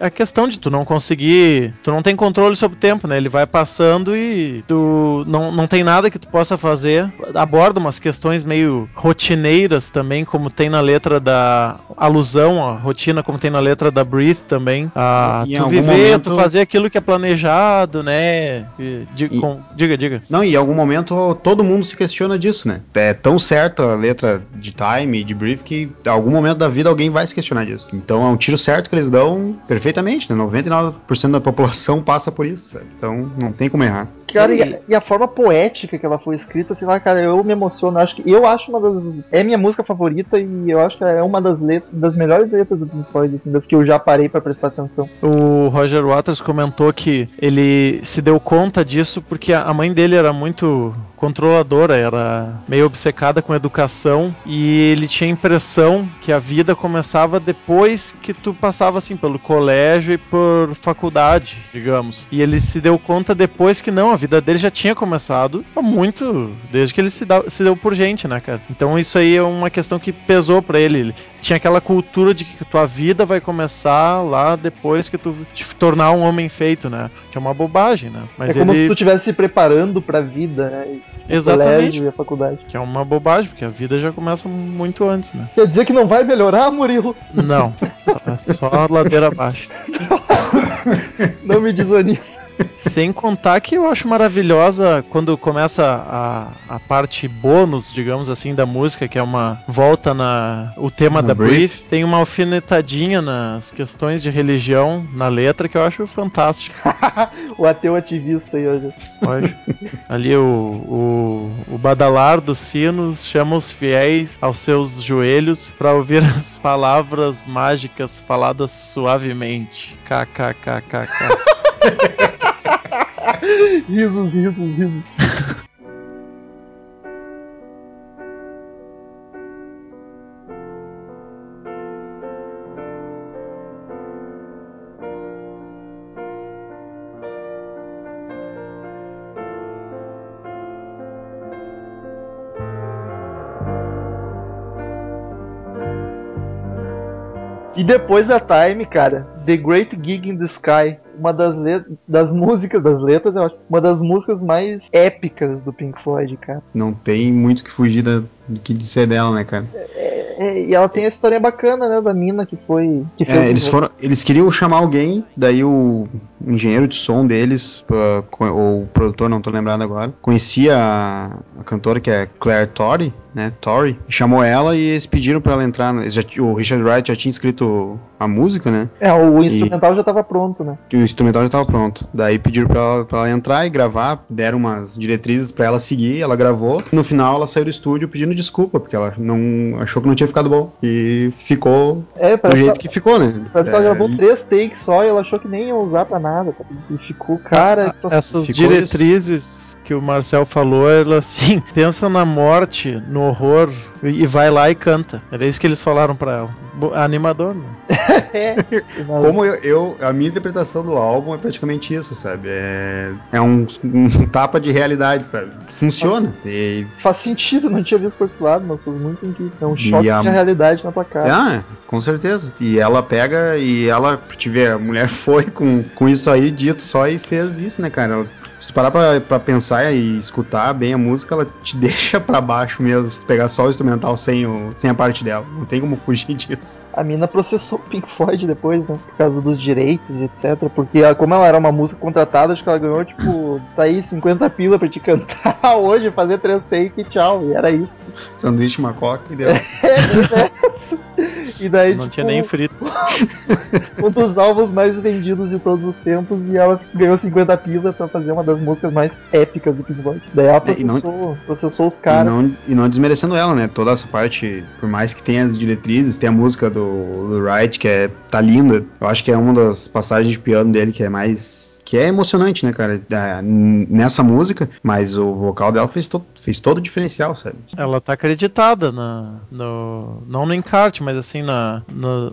a, a questão de tu não conseguir, tu não tem controle sobre o tempo, né? Ele vai passando e tu não, não tem nada que tu possa fazer. Aborda umas questões meio rotineiras também, como tem na letra da alusão à rotina, como tem na letra da Breathe também. Ah, E em tu viver, momento- tu fazer aquilo que é planejado, né? E- di- E- com- diga, diga. Não, e em algum momento todo mundo se questiona disso, né? É tão certo a letra de Time e de Brief que em algum momento da vida alguém vai se questionar disso. Então é um tiro certo que eles dão perfeitamente, né? 99% da população passa por isso, sabe? Então não tem como errar. Cara, e a, e a forma poética que ela foi escrita, sei lá, cara, eu me emociono. Acho que eu acho uma das. É minha música favorita e eu acho que é uma das letras, das melhores letras do Pink Floyd, assim, das que eu já parei pra prestar atenção. O Roger Waters comentou que ele se deu conta disso porque a mãe dele era muito controladora, era meio obcecada com educação e ele tinha a impressão que a vida começava depois que tu passava assim pelo colégio e por faculdade, digamos. E ele se deu conta depois que não, vida dele já tinha começado há muito, desde que ele se, dá- se deu por gente, né, cara? Então isso aí é uma questão que pesou pra ele. Ele tinha aquela cultura de que tua vida vai começar lá depois que tu te tornar um homem feito, né? Que é uma bobagem, né? Mas é como ele se tu estivesse se preparando pra vida, né? o Exatamente. colégio e a faculdade. que é uma bobagem, porque a vida já começa muito antes, né? Quer dizer que não vai melhorar, Murilo? Não, [LAUGHS] é só ladeira abaixo. Não me desanime. Sem contar que eu acho maravilhosa quando começa a, a parte bônus, digamos assim, da música, que é uma volta na o tema da Breathe. Breathe, tem uma alfinetadinha nas questões de religião na letra que eu acho fantástico. [LAUGHS] o ateu ativista aí hoje. Pode. Ali o, o, o badalar dos sinos chama os fiéis aos seus joelhos para ouvir [LAUGHS] as palavras mágicas faladas suavemente. KKKKK. [LAUGHS] risos, risos, risos. E depois da Time, cara, The Great Gig in the Sky, uma das, das músicas, das letras, eu acho, uma das músicas mais épicas do Pink Floyd, cara. Não tem muito que fugir da, do que dizer dela, né, cara? É, e ela tem a história bacana, né, da mina que foi... Que É, eles foram. Eles queriam chamar alguém, daí o engenheiro de som deles, co- ou o produtor, não tô lembrado agora, conhecia a, a cantora que é Claire Torrey, né? Torrey, e chamou ela e eles pediram pra ela entrar. já o Richard Wright já tinha escrito a música, né? É, o instrumental já tava pronto, né? E o instrumental já tava pronto. Daí pediram pra ela, pra ela entrar e gravar, deram umas diretrizes pra ela seguir, ela gravou. No final ela saiu do estúdio pedindo desculpa, porque ela não achou que não tinha ficado bom. E ficou É, do jeito que, que ficou, né? parece que ela É, gravou três takes só e ela achou que nem ia usar pra nada. Cara. E ficou, cara... Ah, Essas Ficou diretrizes que o Marcel falou, ela assim, [LAUGHS] pensa na morte, no horror, e vai lá e canta. Era isso que eles falaram pra ela. Animador, né? [LAUGHS] é, Como eu, eu- a minha interpretação do álbum é praticamente isso, sabe? É, é um, um tapa de realidade, sabe? Funciona. E, Faz sentido, não tinha visto por esse lado, mas faz muito sentido. É um choque a- de realidade na tua cara. ah, com certeza. E ela pega e ela, te vê, a mulher [LAUGHS] foi com, com isso aí dito só e fez isso, né, cara? Ela, se tu parar pra, pra pensar e escutar bem a música, ela te [LAUGHS] deixa pra baixo mesmo, se tu pegar só o instrumental sem, o, sem a parte dela. Não tem como fugir [LAUGHS] disso. A mina processou o Pink Floyd depois, né? Por causa dos direitos etc. Porque ela- como ela era uma música contratada, acho que ela ganhou, tipo, [LAUGHS] tá aí 50 pila pra te cantar hoje, fazer três takes e tchau. E era isso. Sanduíche macoca e deu. E daí, Não tipo, tinha nem frito. [LAUGHS] um dos álbuns mais vendidos de todos os tempos. E ela ganhou 50 pila pra fazer uma das músicas mais épicas do Pink Floyd. Daí ela É, e não- processou, processou os E caras. não, e não desmerecendo ela, né? Toda essa parte, por mais que tenha as diretrizes, tem a música do, do Wright, que é, tá linda. Eu acho que é uma das passagens de piano dele que é mais. Que é emocionante, né, cara? Nessa música, mas o vocal dela fez, to fez todo o diferencial, sabe? Ela tá acreditada na, no, não no encarte, mas assim na-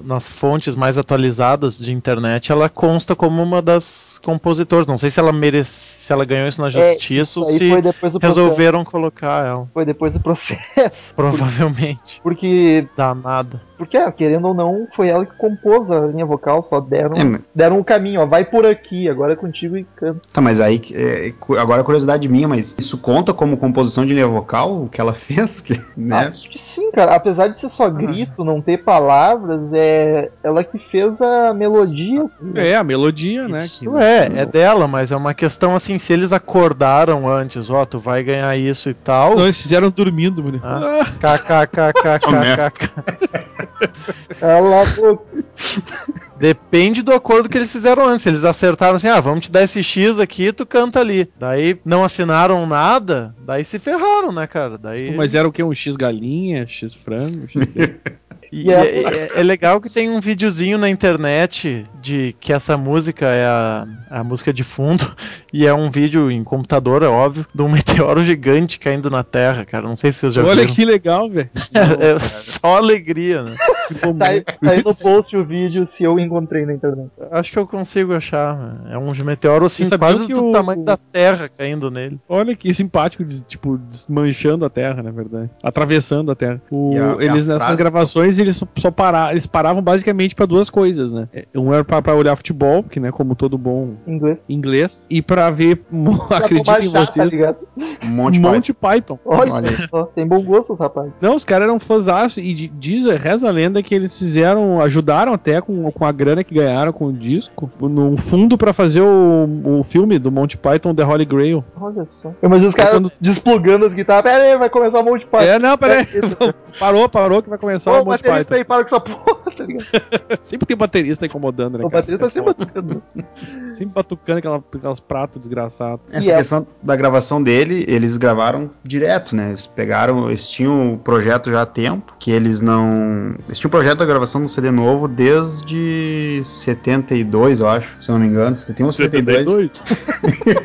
nas fontes mais atualizadas de internet, ela consta como uma das compositoras. Não sei se ela merece, se ela ganhou isso na É, justiça isso ou se processo. resolveram colocar ela. Foi depois do processo. [LAUGHS] Provavelmente. Porque, Danada. porque ah, querendo ou não, foi ela que compôs a linha vocal, só deram, É, mas- deram um caminho, ó, vai por aqui, agora é contigo e canta. Tá, mas aí, é, agora curiosidade minha, mas isso conta como composição de linha vocal, o que ela [LAUGHS] fez? Porque, né? Acho que sim, cara. Apesar de ser só grito, não ter palavras, é ela que fez a melodia. É, a melodia, né? Isso que- é, é dela, mas é uma questão assim, se eles acordaram antes, ó, tu vai ganhar isso e tal. Não, eles fizeram dormindo, mano. Ah. KKKKKK. Ela, Depende do acordo que eles fizeram antes. Eles acertaram assim, ah, vamos te dar esse X aqui, tu canta ali. Daí não assinaram nada, daí se ferraram, né, cara? Daí. Mas era o que? Um X galinha, X frango, X... [LAUGHS] E é, é- é- é legal que tem um videozinho na internet de que essa música é a, a música de fundo [LAUGHS] e é um vídeo em computador, é óbvio, de um [LAUGHS] meteoro gigante caindo na Terra, cara. Não sei se vocês já Olha viram. que legal, velho. [LAUGHS] É só alegria, né? Tá, aí, tá aí no post o vídeo se eu encontrei na internet. Acho que eu consigo achar. né? É um meteoro assim, quase que do o- tamanho da Terra caindo nele. Olha que simpático, tipo, desmanchando a Terra, na verdade. Atravessando a Terra. O- E a- e eles a nessas frase- gravações, eles só, só para, eles paravam basicamente pra duas coisas, né? É, Um era pra, pra olhar futebol, que né, como todo bom Em inglês. inglês, e pra ver, [LAUGHS] acreditem chá, tá vocês? Um monte, Monty Python. Olha, Olha. só, tem bom gosto, os rapazes. Não, os caras eram fãzaço e di- diz, reza a lenda que eles fizeram, ajudaram até com, com a grana que ganharam com o disco, num fundo pra fazer o, o filme do Monty Python The Holy Grail. Olha só. Eu imagino os caras quando- desplugando as guitarras. Pera aí, vai começar um monte parte. É, não, peraí. [LAUGHS] parou, parou que vai começar Ô, o o Monty Python. aí, para com essa porra, tá ligado? [LAUGHS] Sempre tem baterista incomodando, né, O cara? baterista tá sempre [LAUGHS] batendo. Sempre batucando aquela, aquelas pratos desgraçados. Essa E é- questão da gravação dele, eles gravaram direto, né? Eles pegaram, eles tinham o projeto já há tempo, que eles não. Eles tinham o projeto da gravação do CD novo desde 72, eu acho, se eu não me engano. 71 [LAUGHS] [LAUGHS] ou 72.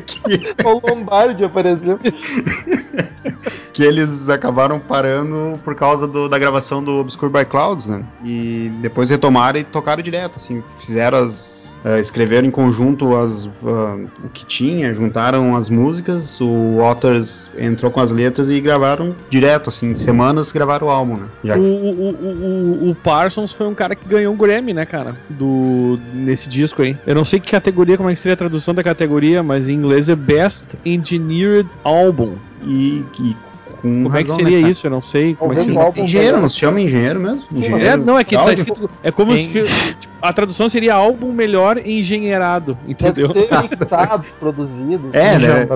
que, O Lombardi apareceu. [LAUGHS] que eles acabaram parando por causa do- da gravação do Obscure by Clouds, né? E depois retomaram e tocaram direto, assim, fizeram as. Eh, escreveram em conjunto as, ah, o que tinha, juntaram as músicas, o Waters entrou com as letras e gravaram direto, assim, em semanas gravaram o álbum, né? Já O, o, o, o- o Parsons foi um cara que ganhou um Grammy, né, cara? Do, nesse disco aí. Eu não sei que categoria, como é que seria a tradução da categoria, mas em inglês é Best Engineered Album. e, e com Como é que seria né, isso? Eu não sei. Como é que seria. Engenheiro, não se chama engenheiro mesmo? Engenheiro É, não, é que tá escrito. É como Em- se. tipo, a tradução seria álbum melhor engenheirado, Deve entendeu? ser mixado, [LAUGHS] produzido. É, né?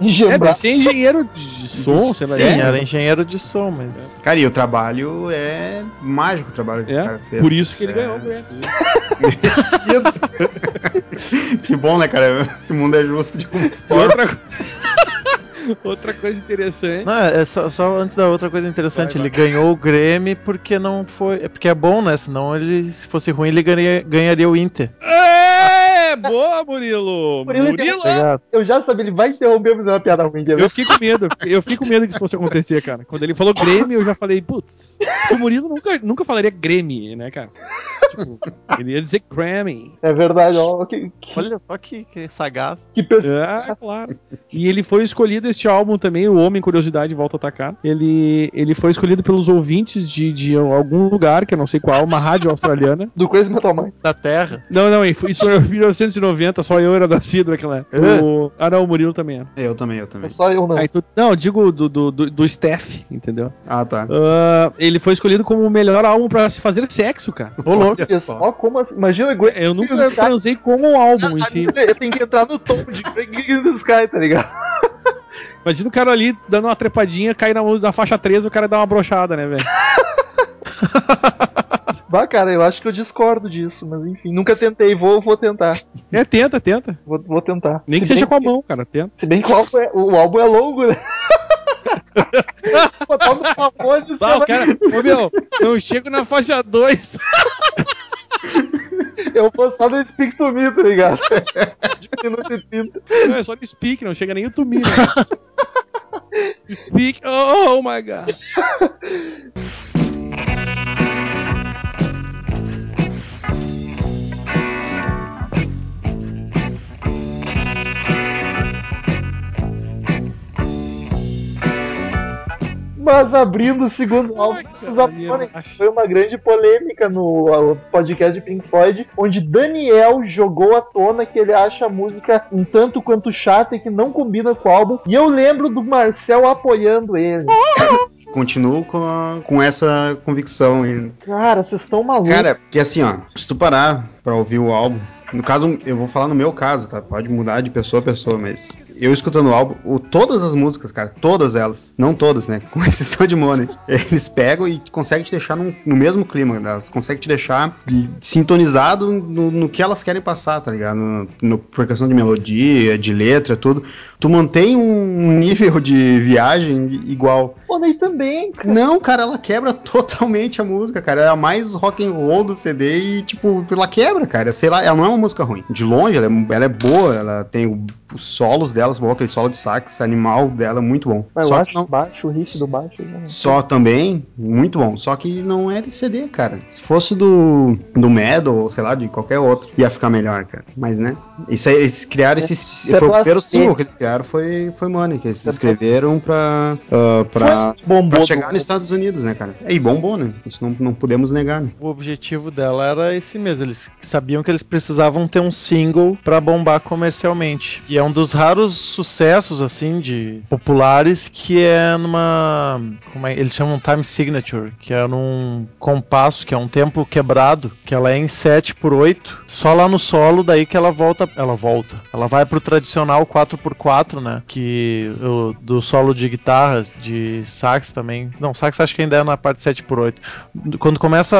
Engembrado. É, deve ser engenheiro de som, sei lá. Sim, é. era engenheiro de som, mas. Cara, e o trabalho é mágico o trabalho que esse É, cara fez. Por isso que ele É. ganhou o Grammy. [LAUGHS] Que bom, né, cara? Esse mundo é justo de um E outra, [LAUGHS] outra coisa interessante. Não, é só, só antes da outra coisa interessante, Vai, ele ganhou o Grammy porque não foi. É porque é bom, né? Senão ele, se fosse ruim, ele ganharia, ganharia o Inter. É, boa, Murilo! Murilo Murilo! Obrigado. Eu já sabia, ele vai interromper pra fazer uma piada ruim. Eu fiquei com medo, eu fiquei- com medo que isso fosse acontecer, cara. Quando ele falou Grêmio, eu já falei, putz, o Murilo nunca, nunca falaria Grêmio, né, cara? Tipo, ele ia dizer Grammy. É verdade, ó. Que, que, Olha só que, que sagaz. que perspectiva. É, claro. E ele foi escolhido, este álbum também, O Homem Curiosidade Volta a Atacar. Ele, ele foi escolhido pelos ouvintes de, de algum lugar, que eu não sei qual, uma rádio australiana. Do Crazy Metal Mind. Da Terra. Não, não, isso foi 1990, só eu era nascido naquela época. É. O- Ah, não, o Murilo também era. Eu também, eu também. É só eu não. Aí tu- não, eu digo do, do, do, do staff, entendeu? Ah, tá. Ah, ele foi escolhido como o melhor álbum pra se fazer sexo, cara. Ô, louco. Olha só como assim. Imagina Great Eu nunca transei com um álbum em si. Eu tenho que entrar no tom de Great Jesus Sky, tá ligado? Imagina o cara ali dando uma trepadinha, cair na, na faixa 13 o cara dá uma brochada, né, velho? [LAUGHS] Bah, cara, eu acho que eu discordo disso, mas enfim, nunca tentei, vou, vou tentar. É, tenta, tenta. Vou, vou tentar. Nem que Se seja bem com a mão, cara, tenta. Se bem que o álbum é, o álbum é longo, né? [LAUGHS] Botar no você o vai- cara, ô meu, eu chego na faixa 2. eu vou só no Speak to Me, tá ligado? [LAUGHS] De minuto e 30. Não, é só no speak, não chega nem o Tumi, né? [LAUGHS] Speak, oh my god. Mas abrindo o segundo álbum, foi uma grande polêmica no podcast de Pink Floyd, onde Daniel jogou à tona que ele acha a música um tanto quanto chata e que não combina com o álbum. E eu lembro do Marcel apoiando ele. [LAUGHS] Continuo com, a- com essa convicção ainda. Cara, vocês estão malucos. Cara, que assim, ó, se tu parar pra ouvir o álbum, no caso, eu vou falar no meu caso, tá? Pode mudar de pessoa a pessoa, mas eu escutando o álbum, o, todas as músicas, cara, todas elas, não todas, né? [LAUGHS] Com exceção de Money, eles pegam e conseguem te deixar num- no mesmo clima, elas conseguem te deixar sintonizado no, no que elas querem passar, tá ligado? No, no- por questão de melodia, de letra, tudo. Tu mantém um nível de viagem igual. Pô, daí também, cara. Não, cara, ela quebra [LAUGHS] totalmente a música, cara. É a mais rock and roll do CD e, tipo, ela quebra, cara. Sei lá, ela não é uma música ruim. De longe, ela é, ela é boa, ela tem os solos delas, bom, aquele solo de sax animal dela, muito bom. Mas eu Só acho que não, baixo, o riff do baixo. né? só também, muito bom. Só que não é de CD, cara. Se fosse do, do Metal, ou sei lá, de qualquer outro, ia ficar melhor, cara. Mas, né? Isso aí, eles criaram esse. É foi o primeiro blasfêmia. single que eles criaram, foi, foi Money, que eles é escreveram pra. ah, pra Bombou. Pra chegar nos Estados Unidos, né, cara? E bombou, né? Isso não, não podemos negar, né? O objetivo dela era esse mesmo. Eles sabiam que eles precisavam ter um single pra bombar comercialmente. E é um dos raros sucessos, assim, de populares que é numa. Como é? Eles chamam time signature, que é num compasso, que é um tempo quebrado, que ela é em 7 por 8 Só lá no solo, daí que ela volta. Ela volta. Ela vai pro tradicional 4x4, né? Que o, do solo de guitarra, de sax também. Não, sax acho que ainda é na parte 7x8 quando começa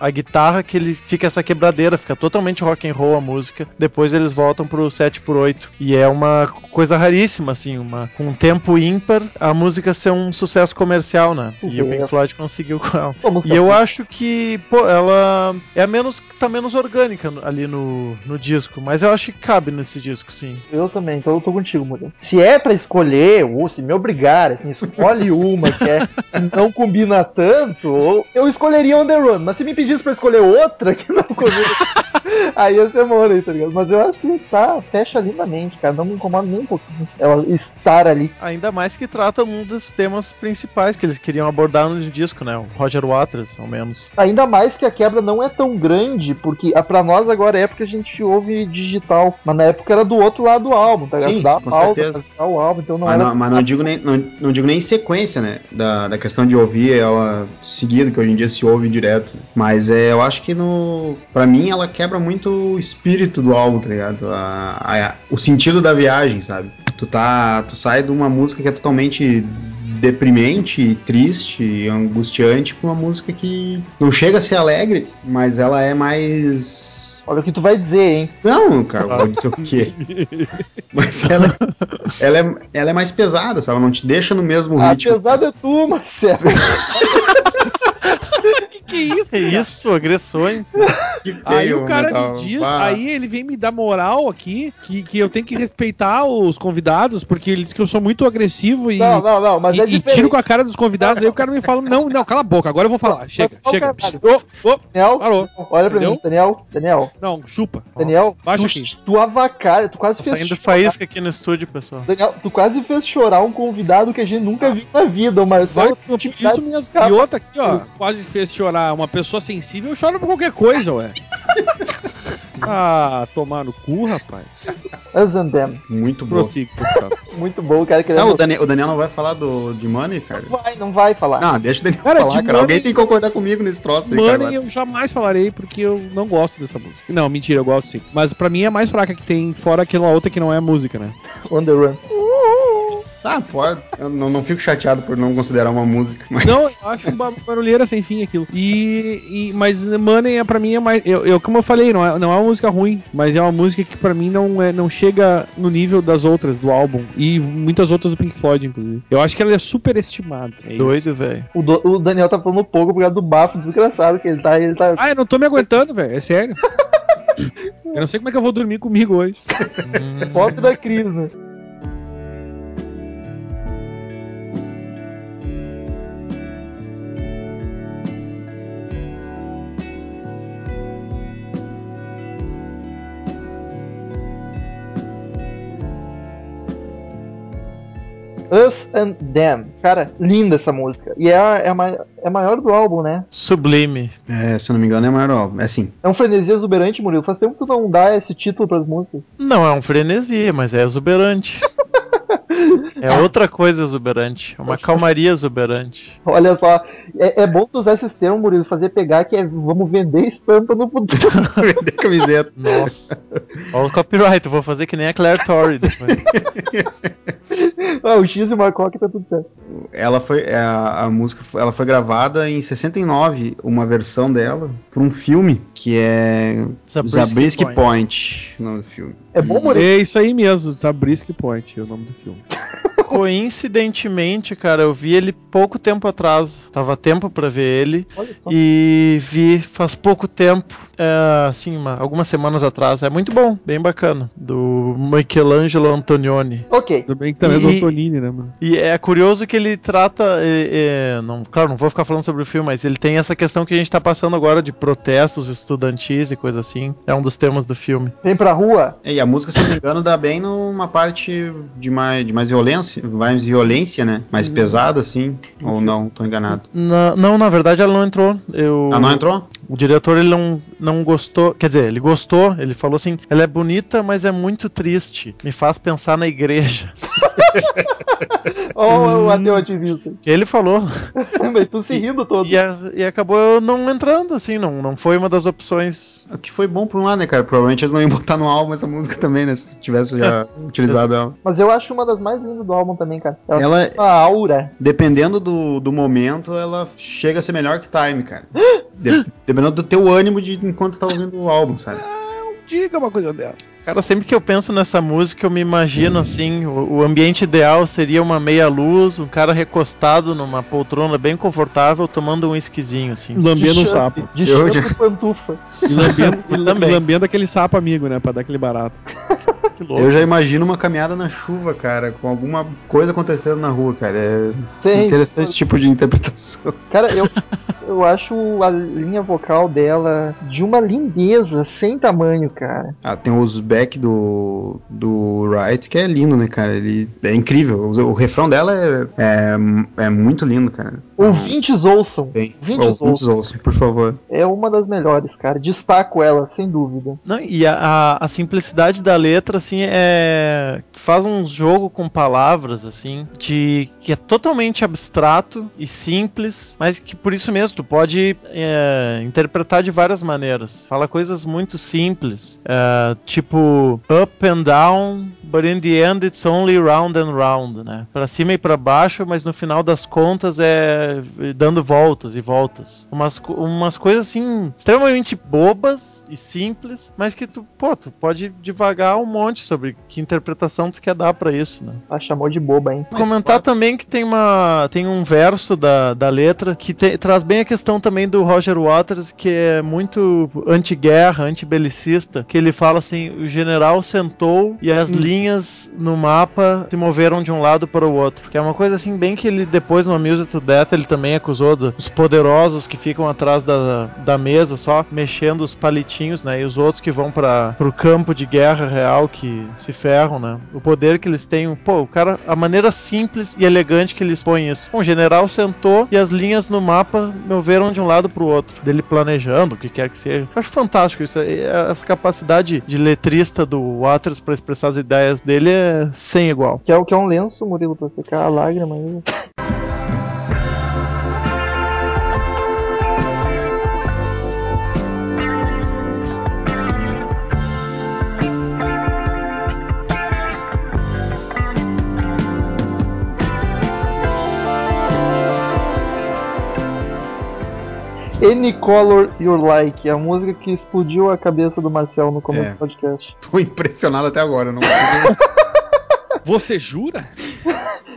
a, a guitarra que ele fica essa quebradeira, fica totalmente rock and roll a música. Depois eles voltam pro 7x8 e é uma coisa raríssima assim, uma com um tempo ímpar, a música ser um sucesso comercial, né? E o Pink Sim. Floyd conseguiu com ela. E eu boa. acho que, pô, ela é a menos tá menos orgânica ali no, no disco, mas eu acho que cabe nesse disco, sim. Eu também, então eu tô contigo, Murilo. Se é pra escolher, ou se me obrigar, assim, escolhe uma que, é, não combina tanto, eu escolheria On The Run. Mas se me pedisse pra escolher outra que não combina, [LAUGHS] Aí ia ser Money, tá ligado? Mas eu acho que tá, fecha lindamente, cara. Não me incomoda nem um pouquinho ela estar ali. Ainda mais que trata um dos temas principais que eles queriam abordar no disco, né? O Roger Waters, ao menos. Ainda mais que a quebra não é tão grande, porque a, pra nós agora é época a gente ouve digital. Mas na época era do outro lado do álbum, tá ligado? Sim, Dá com pausa certeza. o álbum, então não Mas era. não, mas não digo nem, não, não digo nem em sequência, né? Da, da questão de ouvir ela seguido, que hoje em dia se ouve direto. Mas é, eu acho que no. Pra mim ela quebra muito o espírito do álbum, tá ligado? A- a- o sentido da viagem, sabe? Tu tá. Tu sai de uma música que é totalmente deprimente, triste, e angustiante pra uma música que não chega a ser alegre, mas ela é mais. Olha o que tu vai dizer, hein? Não, cara, eu vou dizer o quê? [LAUGHS] Mas ela, ela, é, ela é mais pesada, sabe? Ela não te deixa no mesmo ritmo. Apesar é tu, Marcelo. [LAUGHS] Que é isso? Que isso, agressões. [LAUGHS] Que feio, Aí o cara me diz, aí ele vem me dar moral aqui, que, que eu tenho que respeitar os convidados, porque ele diz que eu sou muito agressivo e, Não, não, não, mas e, é e tiro com a cara dos convidados, aí o cara me fala, não, não, cala a boca, agora eu vou falar, chega, chega. Ô, ô, Daniel, parou. olha pra Entendeu? mim, Daniel, Daniel, Não, chupa. Daniel, baixa tu, aqui. tu avacalha, tu quase Tá fez saindo faísca aqui no estúdio, pessoal. Daniel, tu quase fez chorar um convidado que a gente nunca viu na vida, o Vai, Marcelo. intimidade- isso mesmo. E outra aqui, ó, quase fez chorar uma pessoa sensível, chora por qualquer coisa, ué. [LAUGHS] Ah, tomar no cu, rapaz. Us and them. Muito bom. [LAUGHS] Muito bom, o cara querendo. Não, o Daniel, o Daniel não vai falar do, de Money, cara? Não vai, não vai falar. Não, deixa o Daniel Cara, falar, cara. Money- Alguém tem que concordar comigo nesse troço aí, cara. Money eu jamais falarei porque eu não gosto dessa música. Não, mentira, eu gosto sim. Mas pra mim é a mais fraca que tem, fora aquela outra que não é música, né? On the run. Ah, pode. Eu não, não fico chateado por não considerar uma música. Mas... Não, eu acho um ba- barulheira sem fim aquilo. E, e- mas Money é pra mim é mais. Eu, eu- como eu falei, não é, não é uma música ruim, mas é uma música que pra mim não, é, não chega no nível das outras do álbum. E muitas outras do Pink Floyd, inclusive. Eu acho que ela é super estimada. É. Doido, velho. O, do- o Daniel tá falando pouco por causa do bafo desgraçado que ele tá. Ele tá... Ah, eu não tô me aguentando, velho. É sério. [LAUGHS] eu não sei como é que eu vou dormir comigo hoje. Pop da Cris, né? Us and Them. Cara, linda essa música. E é, a- é, a, é a maior do álbum, né? Sublime. É, se eu não me engano, é o maior álbum. É assim. É um frenesi exuberante, Murilo. Faz tempo que tu não dá esse título pras músicas. Não é um frenesi, mas é exuberante. [LAUGHS] É outra coisa exuberante. É uma calmaria exuberante. Olha só, é, é bom tu usar esses termos, Murilo, fazer pegar que é vamos vender estampa no futuro. [LAUGHS] Vender camiseta. Nossa. Olha o copyright, vou fazer que nem a Claire Torrey depois. [LAUGHS] [LAUGHS] ah, o X e o Marcock tá tudo certo. Ela foi. é, A, a música foi- ela foi gravada em 69, uma versão dela, por um filme que é Zabriskie Point. Point, o nome do filme. É bom, Murilo? É isso aí mesmo, Zabriskie Point, é o nome do filme. [LAUGHS] Coincidentemente, cara, eu vi ele pouco tempo atrás. Tava tempo pra ver ele. Olha só. E vi faz pouco tempo, é, assim, uma- algumas semanas atrás. É muito bom, bem bacana. Do Michelangelo Antonioni. Ok. Bem que também é do E- Antonini, né, mano? E é curioso que ele trata. é, é, não, claro, não vou ficar falando sobre o filme, mas ele tem essa questão que a gente tá passando agora de protestos estudantis e coisa assim. É um dos temas do filme. Vem pra rua. E a música, se eu não me engano, dá bem numa parte de mais, de mais violência, mais violência, né? Mais pesada, assim. Ou não, tô enganado. Na- não, na verdade ela não entrou. Eu, Ah, não entrou? O diretor ele não, não gostou. Quer dizer, ele gostou, ele falou assim: ela é bonita, mas é muito triste. Me faz pensar na igreja. [LAUGHS] Ó, o ateu ativista. Que ele falou. [LAUGHS] Mas tu se rindo todo. E, a- e acabou não entrando, assim, não, não foi uma das opções. O que foi bom por um lado, né, cara? Provavelmente eles não iam botar no álbum essa música também, né? Se tivesse já [LAUGHS] utilizado ela. Mas eu acho uma das mais lindas do álbum também, cara. Ela, Ela, tem uma aura. dependendo do, do momento, ela chega a ser melhor que Time, cara. [GASPS] De- dependendo do teu ânimo de enquanto tá ouvindo o álbum, sabe? Diga uma coisa dessa. Cara, sempre que eu penso nessa música, eu me imagino assim: o, o ambiente ideal seria uma meia-luz, um cara recostado numa poltrona bem confortável, tomando um esquisinho, assim. Lambendo um De sapo. De Eu champ e pantufa. E lambendo, e lambendo aquele sapo amigo, né? Pra dar aquele barato. Que [LAUGHS] louco. Eu já imagino uma caminhada na chuva, cara, com alguma coisa acontecendo na rua, cara. É Sim. interessante esse tipo de interpretação. Cara, eu, [LAUGHS] eu acho a linha vocal dela de uma lindeza sem tamanho, cara. Ah, tem os back do, do Wright, que é lindo, né, cara? Ele é incrível. O, o refrão dela é, é, é muito lindo, cara. Ouvintes ouçam. Bem, Ouvintes ouvintes ouçam, por favor. É uma das melhores, cara. Destaco ela, sem dúvida. Não, e a, a, a simplicidade da letra, assim, é. faz um jogo com palavras, assim, de que é totalmente abstrato e simples, mas que por isso mesmo tu pode é, interpretar de várias maneiras. Fala coisas muito simples, é, tipo up and down, but in the end it's only round and round, né? Pra cima e pra baixo, mas no final das contas é dando voltas e voltas. Umas, umas coisas assim extremamente bobas e simples, mas que tu, pô, tu pode divagar um monte sobre que interpretação tu quer dar pra isso, né? Ela chamou de boba, hein? Comentar também que tem uma tem um verso da, da letra que te- traz bem a questão também do Roger Waters, que é muito anti-guerra, anti-belicista, que ele fala assim, o general sentou e as linhas no mapa se moveram de um lado para o outro, que é uma coisa assim bem que ele depois no Music to Death ele também acusou dos poderosos que ficam atrás da, da mesa só mexendo os palitinhos, né, e os outros que vão para pro campo de guerra real que se ferram, né? O poder que eles têm, pô, o cara, a maneira simples e elegante que eles põem isso. O general sentou e as linhas no mapa moveram de um lado pro outro, dele planejando, o que quer que seja. Eu acho fantástico isso. aí. Essa capacidade de letrista do Waters para expressar as ideias dele é sem igual. Que é o que é um lenço, Murilo, pra secar a lágrima aí. Any Color You Like, a música que explodiu a cabeça do Marcel no começo É. do podcast. [LAUGHS] Tô impressionado até agora. eu Não... Você jura?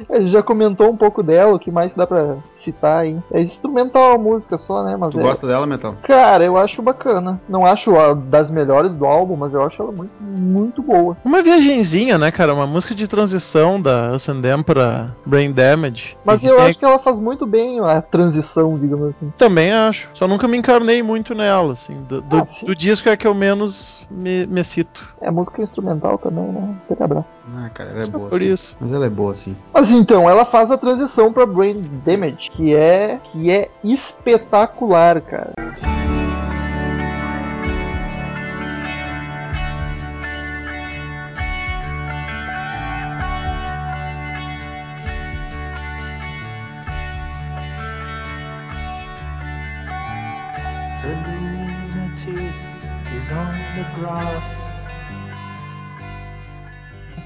A gente já comentou um pouco dela, o que mais dá pra citar aí. É instrumental a música só, né? Mas tu é... gosta dela, Metal? Cara, eu acho bacana. Não acho a das melhores do álbum, mas eu acho ela muito, muito boa. Uma viagenzinha, né, cara? Uma música de transição da Ascendem pra Brain Damage. Mas eu tem- acho que ela faz muito bem a transição, digamos assim. Também acho. Só nunca me encarnei muito nela, assim. Do, do- Ah, do disco é que eu menos me, me cito. É música instrumental também, né? Fica abraço. Ah, cara, ela é Só boa. por sim. isso. Mas ela é boa, sim. Mas então, ela faz a transição pra Brain Damage, que é que é espetacular, cara. The lunatic is on the grass.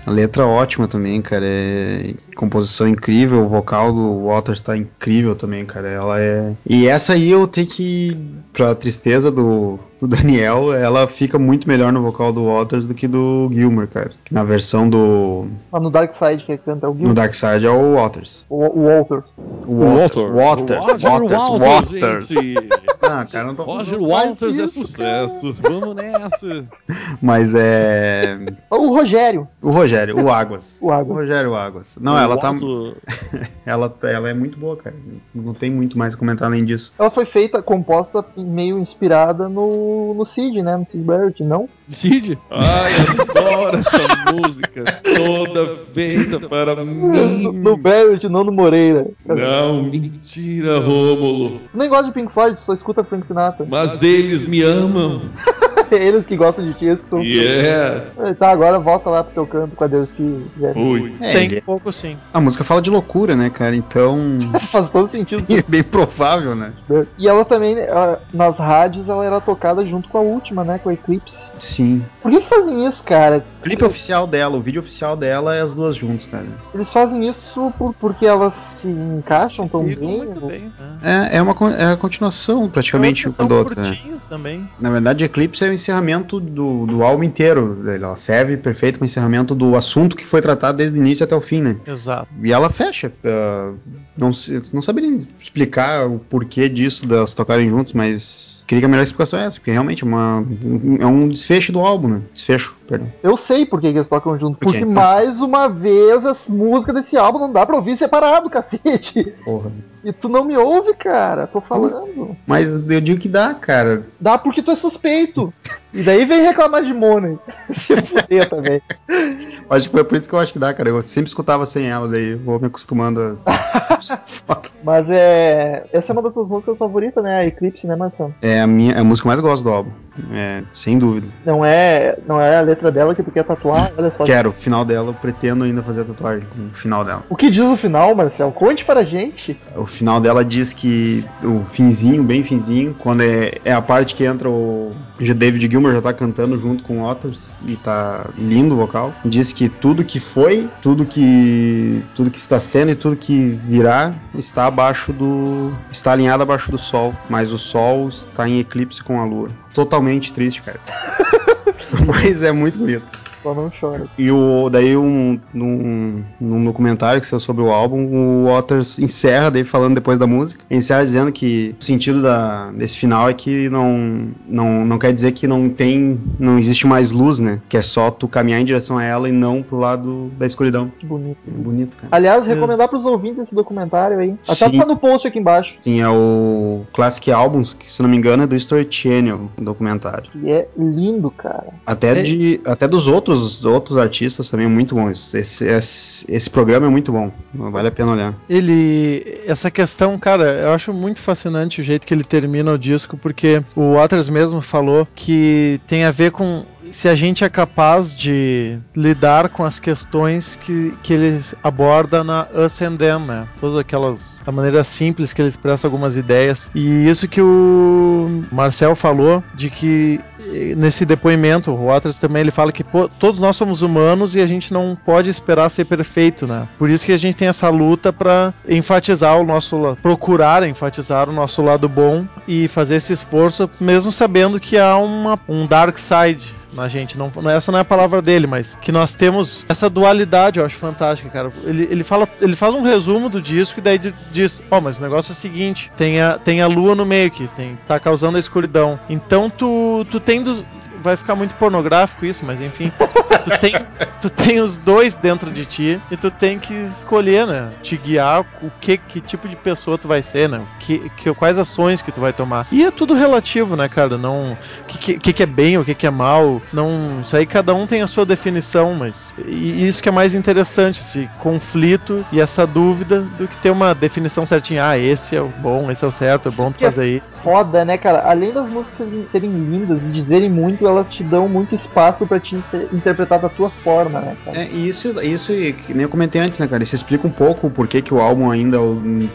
A letra ótima também, cara. É composição incrível, o vocal do Waters tá incrível também, cara. Ela é. E essa aí eu tenho que. Pra tristeza do, do Daniel, ela fica muito melhor no vocal do Waters do que do Gilmer, cara. Na versão do. Mas no Dark Side que canta é o No Gil, Dark Side é o Waters. o, o Walters. O Waters. Waters. Roger Waters. Walters, Waters. gente. Ah, cara, não tô Roger Walters é isso, sucesso. Vamos nessa. Mas é. [LAUGHS] O Rogério, O Rogério, o Águas. o O Água. Rogério Águas. Não, O ela tá. [LAUGHS] Ela, ela é muito boa, cara. Não tem muito mais a comentar além disso. Ela foi feita, composta meio inspirada no, no Cid, né? No Cid Barrett, não? Cid? Ai, adoro essa [LAUGHS] música. Toda feita para No, mim. no Barrett, não no Moreira. Não, mentira, Rômulo. Nem gosta de Pink Floyd, só escuta Frank Sinatra. Mas eles me amam. [LAUGHS] Eles que gostam de ti, eles que são. Yes. Tá, agora volta lá pro teu canto com a Delcy. Ui. É, Tem ele- pouco sim. a música fala de loucura, né, cara? Então. [LAUGHS] Faz todo sentido. é bem provável, né? E ela também, ela- nas rádios, ela era tocada junto com a última, né? Com a Eclipse. Sim. Por que, que fazem isso, cara? O clipe oficial dela, o vídeo oficial dela é as duas juntas, cara. Eles fazem isso por, porque elas se encaixam tão bem? muito ou- bem. né? É, é uma é a continuação, praticamente, uma da outra, né? curtinho também. Na verdade, Eclipse é o encerramento do, do álbum inteiro. Ela serve perfeito para o encerramento do assunto que foi tratado desde o início até o fim, né? Exato. E ela fecha. ah, não, não saberia explicar o porquê disso, delas tocarem juntos, mas queria que a melhor explicação é essa, porque realmente é, uma, um- é um desfecho do álbum, né? Desfecho, perdão. Eu sei por que, eles tocam junto. Porque, então? mais uma vez, as músicas desse álbum não dá pra ouvir separado, cacete. Porra. E tu não me ouve, cara. Tô falando. Mas eu digo que dá, cara. Dá porque tu é suspeito. E daí vem reclamar de Money. [LAUGHS] Se fuder também. Acho que foi por isso que eu acho que dá, cara. Eu sempre escutava sem ela, daí vou me acostumando a. [LAUGHS] Mas é. Essa é uma das tuas músicas favoritas, né? A Eclipse, né, Marcelo? é a minha é a música que eu mais gosto do álbum. É, sem dúvida. Não é, não é a letra dela que tu quer tatuar, [LAUGHS] olha só. Quero, o final dela, eu pretendo ainda fazer a tatuagem no final dela. O que diz o final, Marcelo? Conte para a gente. O final dela diz que o finzinho, bem finzinho, quando é, é a parte que entra o David Gilmour já tá cantando junto com o Otters e tá lindo o vocal. Diz que tudo que foi, tudo que tudo que está sendo e tudo que virá está abaixo do está alinhado abaixo do sol, mas o sol está em eclipse com a lua. Totalmente triste, cara. [LAUGHS] mas é muito bonito. Só não chora. E o, daí, um, num, num documentário que saiu sobre o álbum, o Waters encerra, daí falando depois da música, encerra dizendo que o sentido da, desse final é que não, não, não quer dizer que não tem, não existe mais luz, né? Que é só tu caminhar em direção a ela e não pro lado da escuridão. Que bonito. É bonito, cara. Aliás, recomendar pros ouvintes esse documentário aí. Até Sim. tá no post aqui embaixo. Sim, é o Classic Albums, que se não me engano é do History Channel, o documentário. E é lindo, cara. Até, É. de, até dos outros, outros artistas também é muito bom. Esse, esse, esse programa é muito bom. Vale a pena olhar. Ele. Essa questão, cara, eu acho muito fascinante o jeito que ele termina o disco, porque o Waters mesmo falou que tem a ver com se a gente é capaz de lidar com as questões que, que ele aborda na Us and Them, né? Todas aquelas. a maneira simples que ele expressa algumas ideias. E isso que o Marcel falou, de que nesse depoimento, o Waters também ele fala que pô, todos nós somos humanos e a gente não pode esperar ser perfeito, né? Por isso que a gente tem essa luta para enfatizar o nosso procurar enfatizar o nosso lado bom e fazer esse esforço, mesmo sabendo que há uma, um dark side na gente. Não, essa não é a palavra dele, mas que nós temos essa dualidade, eu acho fantástica, cara. Ele, ele fala, ele faz um resumo do disco e daí di- diz, ó, mas o negócio é o seguinte, tem a, tem a lua no meio que tem, tá causando a escuridão. Então tu, tu tem vai ficar muito pornográfico isso, mas enfim, [LAUGHS] tu tem, tu tem os dois dentro de ti e tu tem que escolher, né? Te guiar o que, que tipo de pessoa tu vai ser, né? Que, que, quais ações que tu vai tomar. E é tudo relativo, né, cara? Não. O que, que, que é bem, o que, que é mal. Não. Isso aí cada um tem a sua definição, mas. E isso que é mais interessante, esse conflito e essa dúvida do que ter uma definição certinha. Ah, esse é o bom, esse é o certo, é bom tu é fazer isso. Foda, né, cara? Além das músicas serem lindas e dizerem muito, elas te dão muito espaço pra te inter- interpretar da tua forma, né, cara? É, isso, isso, que nem eu comentei antes, né, cara? Isso explica um pouco o porquê que o álbum ainda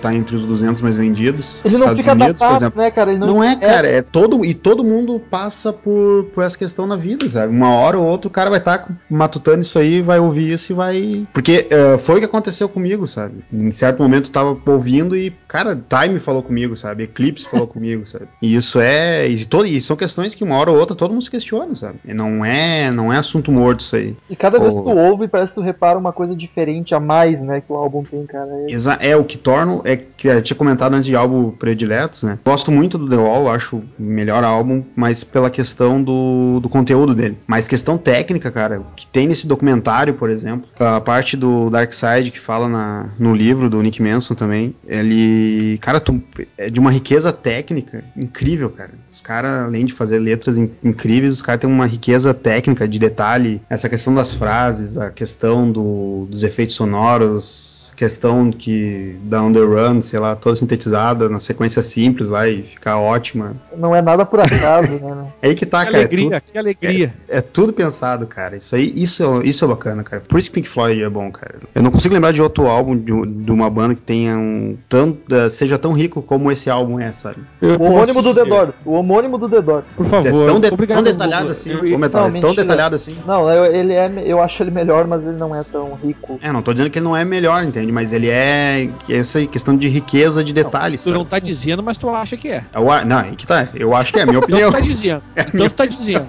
tá entre os 200 mais vendidos. Ele não Estados fica Unidos, por exemplo. né, cara? Ele não, Não é, cara, é todo. E todo mundo passa por, por essa questão na vida, sabe? Uma hora ou outra o cara vai estar matutando isso aí, vai ouvir isso e vai. Porque eh, foi o que aconteceu comigo, sabe? Em certo momento eu tava ouvindo e, cara, Time falou comigo, sabe? Eclipse falou [LAUGHS] comigo, sabe? E isso é. E, todo, e são questões que uma hora ou outra todo mundo se questiona, sabe? E não é, não é assunto morto isso aí. E cada vez que tu ouve, parece que tu repara uma coisa diferente a mais, né, que o álbum tem, cara. É- é o que torna. É que eu tinha comentado antes de álbum prediletos, né? Gosto muito do The Wall, acho o melhor álbum, mas pela questão do, do conteúdo dele. Mas questão técnica, cara, o que tem nesse documentário, por exemplo, a parte do Dark Side que fala na, no livro do Nick Manson também, ele. Cara, tu- é de uma riqueza técnica incrível, cara. Os caras, além de fazer letras in- incríveis, os caras têm uma riqueza técnica de detalhe, essa questão das frases, a questão do- dos efeitos sonoros questão que da underrun, sei lá, toda sintetizada na sequência simples lá e ficar ótima. Não é nada por acaso, né? [LAUGHS] É aí que tá, que cara. É alegria, tudo, que alegria. é tudo pensado, cara. Isso aí, isso, é- isso é bacana, cara. Por isso que Pink Floyd é bom, cara. Eu não consigo lembrar de outro álbum de, de uma banda que tenha um tanto, seja tão rico como esse álbum é, sabe? Eu O homônimo do The Doors. O homônimo do The Doors. Por É favor. tão, de- obrigado, tão detalhado assim. Eu- Metal, Não, é tão mentira. detalhado assim. Não, eu, ele é. Eu acho ele melhor, mas ele não é tão rico. É, não tô dizendo que ele não é melhor, entende? Mas ele é essa questão de riqueza de detalhes. Tu não sabe? tá dizendo, mas tu acha que é. Eu a- não, aí que tá. Eu acho que é a minha Então opinião. tu tá dizendo. [LAUGHS] Então tu tá dizendo.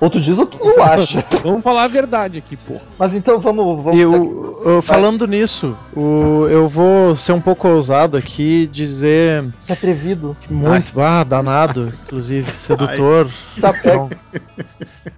Ou tu diz ou tu não acha. [LAUGHS] Vamos falar a verdade aqui, pô. Mas então vamos. vamos Eu, eu- falando nisso, o- eu vou ser um pouco ousado aqui, dizer Que atrevido. que muito, ah, danado, inclusive, [LAUGHS] sedutor. Então,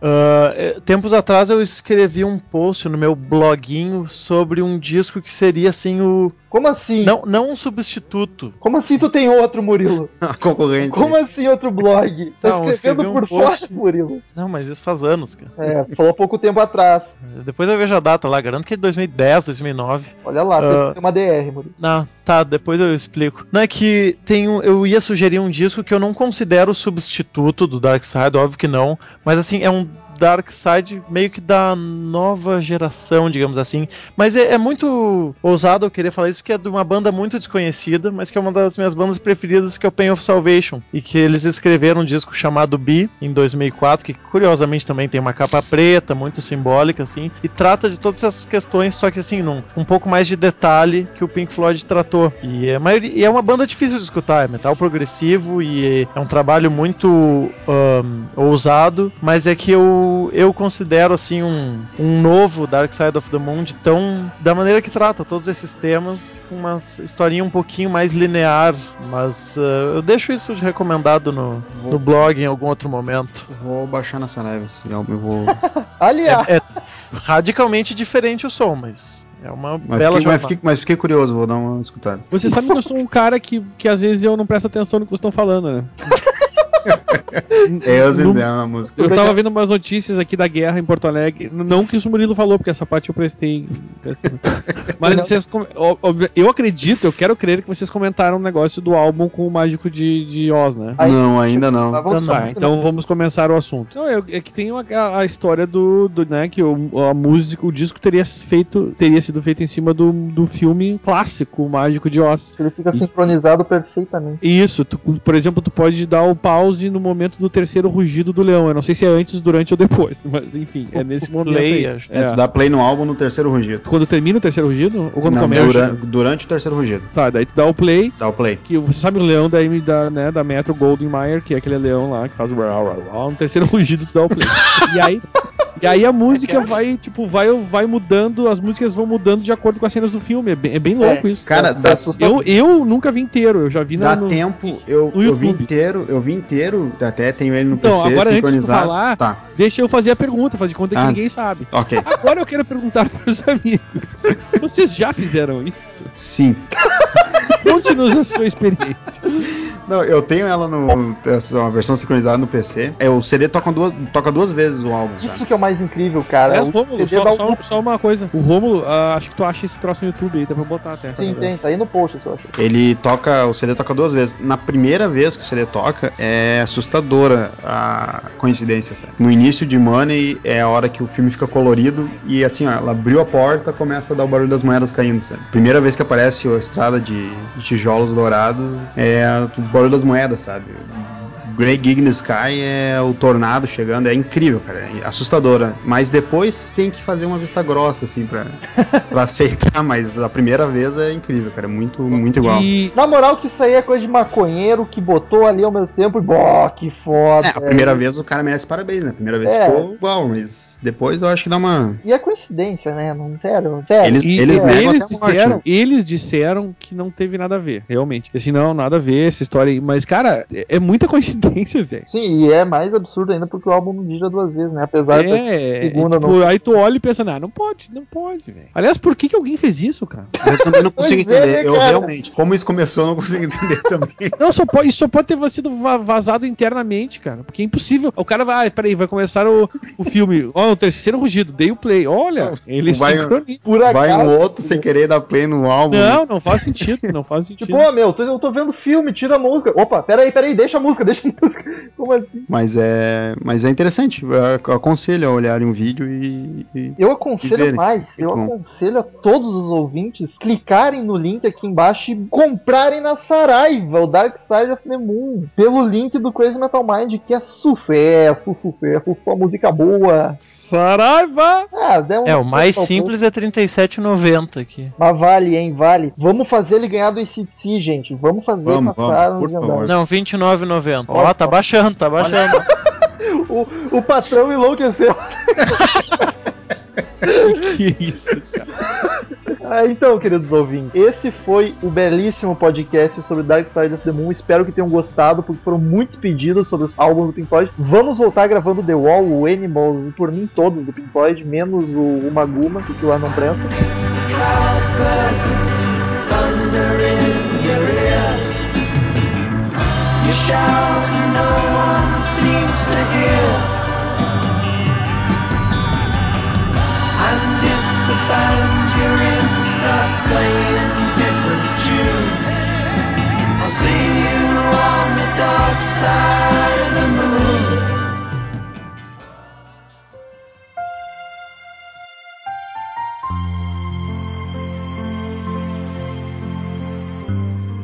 eh, tempos atrás eu escrevi um post no meu bloguinho sobre um disco que seria assim o Como assim? Não, não um substituto. Como assim tu tem outro, Murilo? [LAUGHS] A concorrência. Como assim outro blog? Tá Não, escrevendo escrevi um por post. fora, Murilo. Não, mas isso faz anos, cara. É, falou pouco tempo atrás. [LAUGHS] Depois eu vejo a data lá, garanto que é de 2010, 2009. Olha lá, Ah. tem uma DR, Murilo. Não, tá, depois eu explico. Não é que tem um, eu ia sugerir um disco que eu não considero substituto do Dark Side, óbvio que não, mas assim, é um Dark Side meio que da nova geração, digamos assim. Mas é, é muito ousado eu querer falar isso, porque é de uma banda muito desconhecida, mas que é uma das minhas bandas preferidas, que é o Pain of Salvation. E que eles escreveram um disco chamado Be, em 2004, que curiosamente também tem uma capa preta, muito simbólica, assim, e trata de todas essas questões, só que assim, num um pouco mais de detalhe que o Pink Floyd tratou. E é, maioria- e é uma banda difícil de escutar, é metal progressivo e é um trabalho muito ahn, ousado, mas é que eu, eu considero assim um, um novo Dark Side of the Moon tão da maneira que trata todos esses temas com uma historinha um pouquinho mais linear, mas ah, eu deixo isso de recomendado no, no blog em algum outro momento. Vou baixar na Saraiva esse álbum. Eu vou. [LAUGHS] Aliás, É, é radicalmente diferente o som, mas é uma Mas bela fiquei, mas, fiquei, mas fiquei curioso, vou dar uma escutada. Você sabe que eu sou um cara que, que às vezes eu não presto atenção no que vocês estão falando, né? [LAUGHS] [LAUGHS] É, eu No- zendei na música. Eu tava vendo umas notícias aqui da guerra em Porto Alegre. Não que isso o Murilo falou, porque essa parte eu prestei. prestei. [LAUGHS] Mas vocês. Eu acredito, eu quero crer que vocês comentaram um negócio do álbum com o Mágico de, de Oz, né? Não, ainda não. tá, vamos Tá, só- então vamos começar o assunto. Não, é, é que tem uma- a, a história do, do, né, que o, a música, o disco teria feito, teria sido feito em cima do, do filme clássico, o Mágico de Oz. Ele fica sincronizado perfeitamente. Isso, tu- por exemplo, tu pode dar o pause no momento do terceiro rugido do leão. Eu não sei se é antes, durante ou depois, [LAUGHS] mas enfim, é nesse momento. play, aí. É, É. tu dá play no álbum no terceiro rugido. Quando termina o terceiro rugido? Ou quando Não, começa? dura- durante o terceiro rugido. Tá, daí tu dá o play, Dá o play. que você sabe o leão da, da, né, da Metro Golden Mayer, que é aquele leão lá que faz o no terceiro [LAUGHS] rugido tu dá o play. e aí e aí a música vai, tipo, vai, vai mudando, as músicas vão mudando de acordo com as cenas do filme. É bem, é bem louco isso. Cara, É dá. Eu, eu nunca vi inteiro, eu já vi na, dá no, tempo. Eu, no eu vi inteiro, eu vi inteiro. Até tenho ele no Então, PC agora antes de sincronizado. falar- Tá, Deixa eu fazer a pergunta, fazer de conta que Ah. ninguém sabe. ok. Agora eu quero perguntar para os amigos. [LAUGHS] Vocês já fizeram isso? Sim. Conte-nos a sua experiência. Não, eu tenho ela no. Uma versão sincronizada no PC. É, o CD toca duas, toca duas vezes o álbum, cara. Isso que é o mais incrível, cara. Aliás, o Rômulo, CD só, só- só uma coisa. O Rômulo, ah, acho que tu acha esse troço no YouTube aí, dá pra botar até. Sim, tem, tá aí no post, eu acho. Ele toca, o CD toca duas vezes. Na primeira vez que o CD toca, é assustadora a coincidência, sabe? No início de Money é a hora que o filme fica colorido e assim, ó, ela abriu a porta, começa a dar o barulho das moedas caindo, sabe? Primeira vez que aparece a estrada de, tijolos dourados é a- o barulho das moedas, sabe? Grey Gig Sky é o tornado chegando, é incrível, cara, é assustadora. Mas depois tem que fazer uma vista grossa, assim, pra, [LAUGHS] pra aceitar, mas a primeira vez é incrível, cara, é muito, muito igual. E, Na moral, que isso aí é coisa de maconheiro que botou ali ao mesmo tempo e. Bó, que foda. É, a primeira vez o cara merece parabéns, né? A primeira vez É. ficou igual, mas depois eu acho que dá uma. E é coincidência, né? Não, sério, sério. Eles, e- eles negam eles morte, disseram, né? eles disseram que não teve nada a ver, realmente. Assim, não, nada a ver essa história aí. Mas, cara, é, é muita coincidência, velho. Sim, e é mais absurdo ainda porque o álbum não gira duas vezes, né? Apesar da É, segunda tipo, não. aí tu olha e pensa, não, não pode, não pode, velho. Aliás, por que, que alguém fez isso, cara? Eu também não consigo é, entender. né, eu cara? realmente, como isso começou, eu não consigo entender [LAUGHS] também. Não, só pode, isso só pode ter sido va- vazado internamente, cara. Porque é impossível. O cara vai, ah, peraí, vai começar o, o filme. [LAUGHS] Ó, o terceiro rugido, dei o play. Olha, ele Vai- sincroniza. Por Vai acaso. um outro sem querer dar play no álbum. Não, não faz sentido, não faz sentido. Tipo, ô meu, eu tô vendo filme, tira a música. Opa, peraí, peraí, deixa a música, deixa a música. [LAUGHS] Como assim? Mas é, mas é interessante. Eu aconselho a olharem um vídeo e. e- Eu E aconselho verem. mais, eu bom. aconselho a todos os ouvintes clicarem no link aqui embaixo e comprarem na Saraiva o Dark Side of the Moon pelo link do Crazy Metal Mind, que é sucesso, sucesso, só música boa. Saraiva! Ah, dá um É, o mais simples é R$ 37,90 aqui. Mas vale, hein, vale. Vamos fazer ele ganhar do ICDC, gente. Vamos fazer Vamos, passar vamos, no. Não, R$ 29,90. Ó, tá baixando, tá baixando. [LAUGHS] O, o patrão enlouqueceu. [LAUGHS] que isso, cara. Ah, então, queridos ouvintes, esse foi o belíssimo podcast sobre Dark Side of the Moon. Espero que tenham gostado, porque foram muitos pedidos sobre os álbuns do Pink Floyd. Vamos voltar gravando The Wall, o Animals, e por mim todos do Pink Floyd, menos o, o Maguma, que lá não presta. You shout, and no one seems to hear. And if the band you're in starts playing different tunes, I'll see you on the dark side of the moon.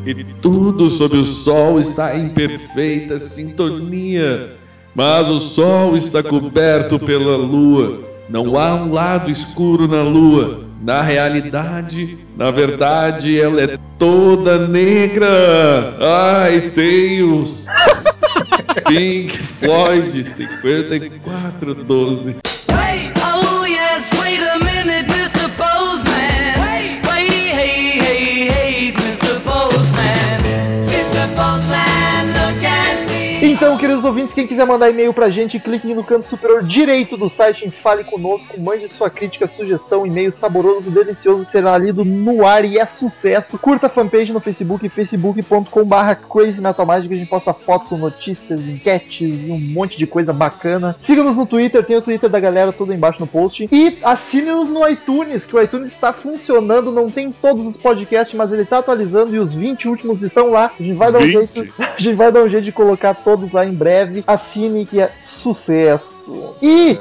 E tudo sob o sol está em perfeita sintonia. Mas o sol está coberto pela lua. Não há um lado escuro na lua. Na realidade, na verdade, ela é toda negra. Ai, Deus! [LAUGHS] Pink Floyd 5412. Ouvintes, quem quiser mandar e-mail pra gente, clique no canto superior direito do site em Fale Conosco, mande sua crítica, sugestão, e-mail saboroso, delicioso, que será lido no ar e é sucesso. Curta a fanpage no Facebook, facebook.com.br Crazy Metal Magic, a gente posta foto notícias, enquetes e um monte de coisa bacana. Siga-nos no Twitter, tem o Twitter da galera tudo embaixo no post. E assine-nos no iTunes, que o iTunes está funcionando, não tem todos os podcasts, mas ele está atualizando e os 20 últimos estão lá. A gente vai dar um 20? jeito a gente vai dar um jeito de colocar todos lá em breve. Assine que é sucesso. E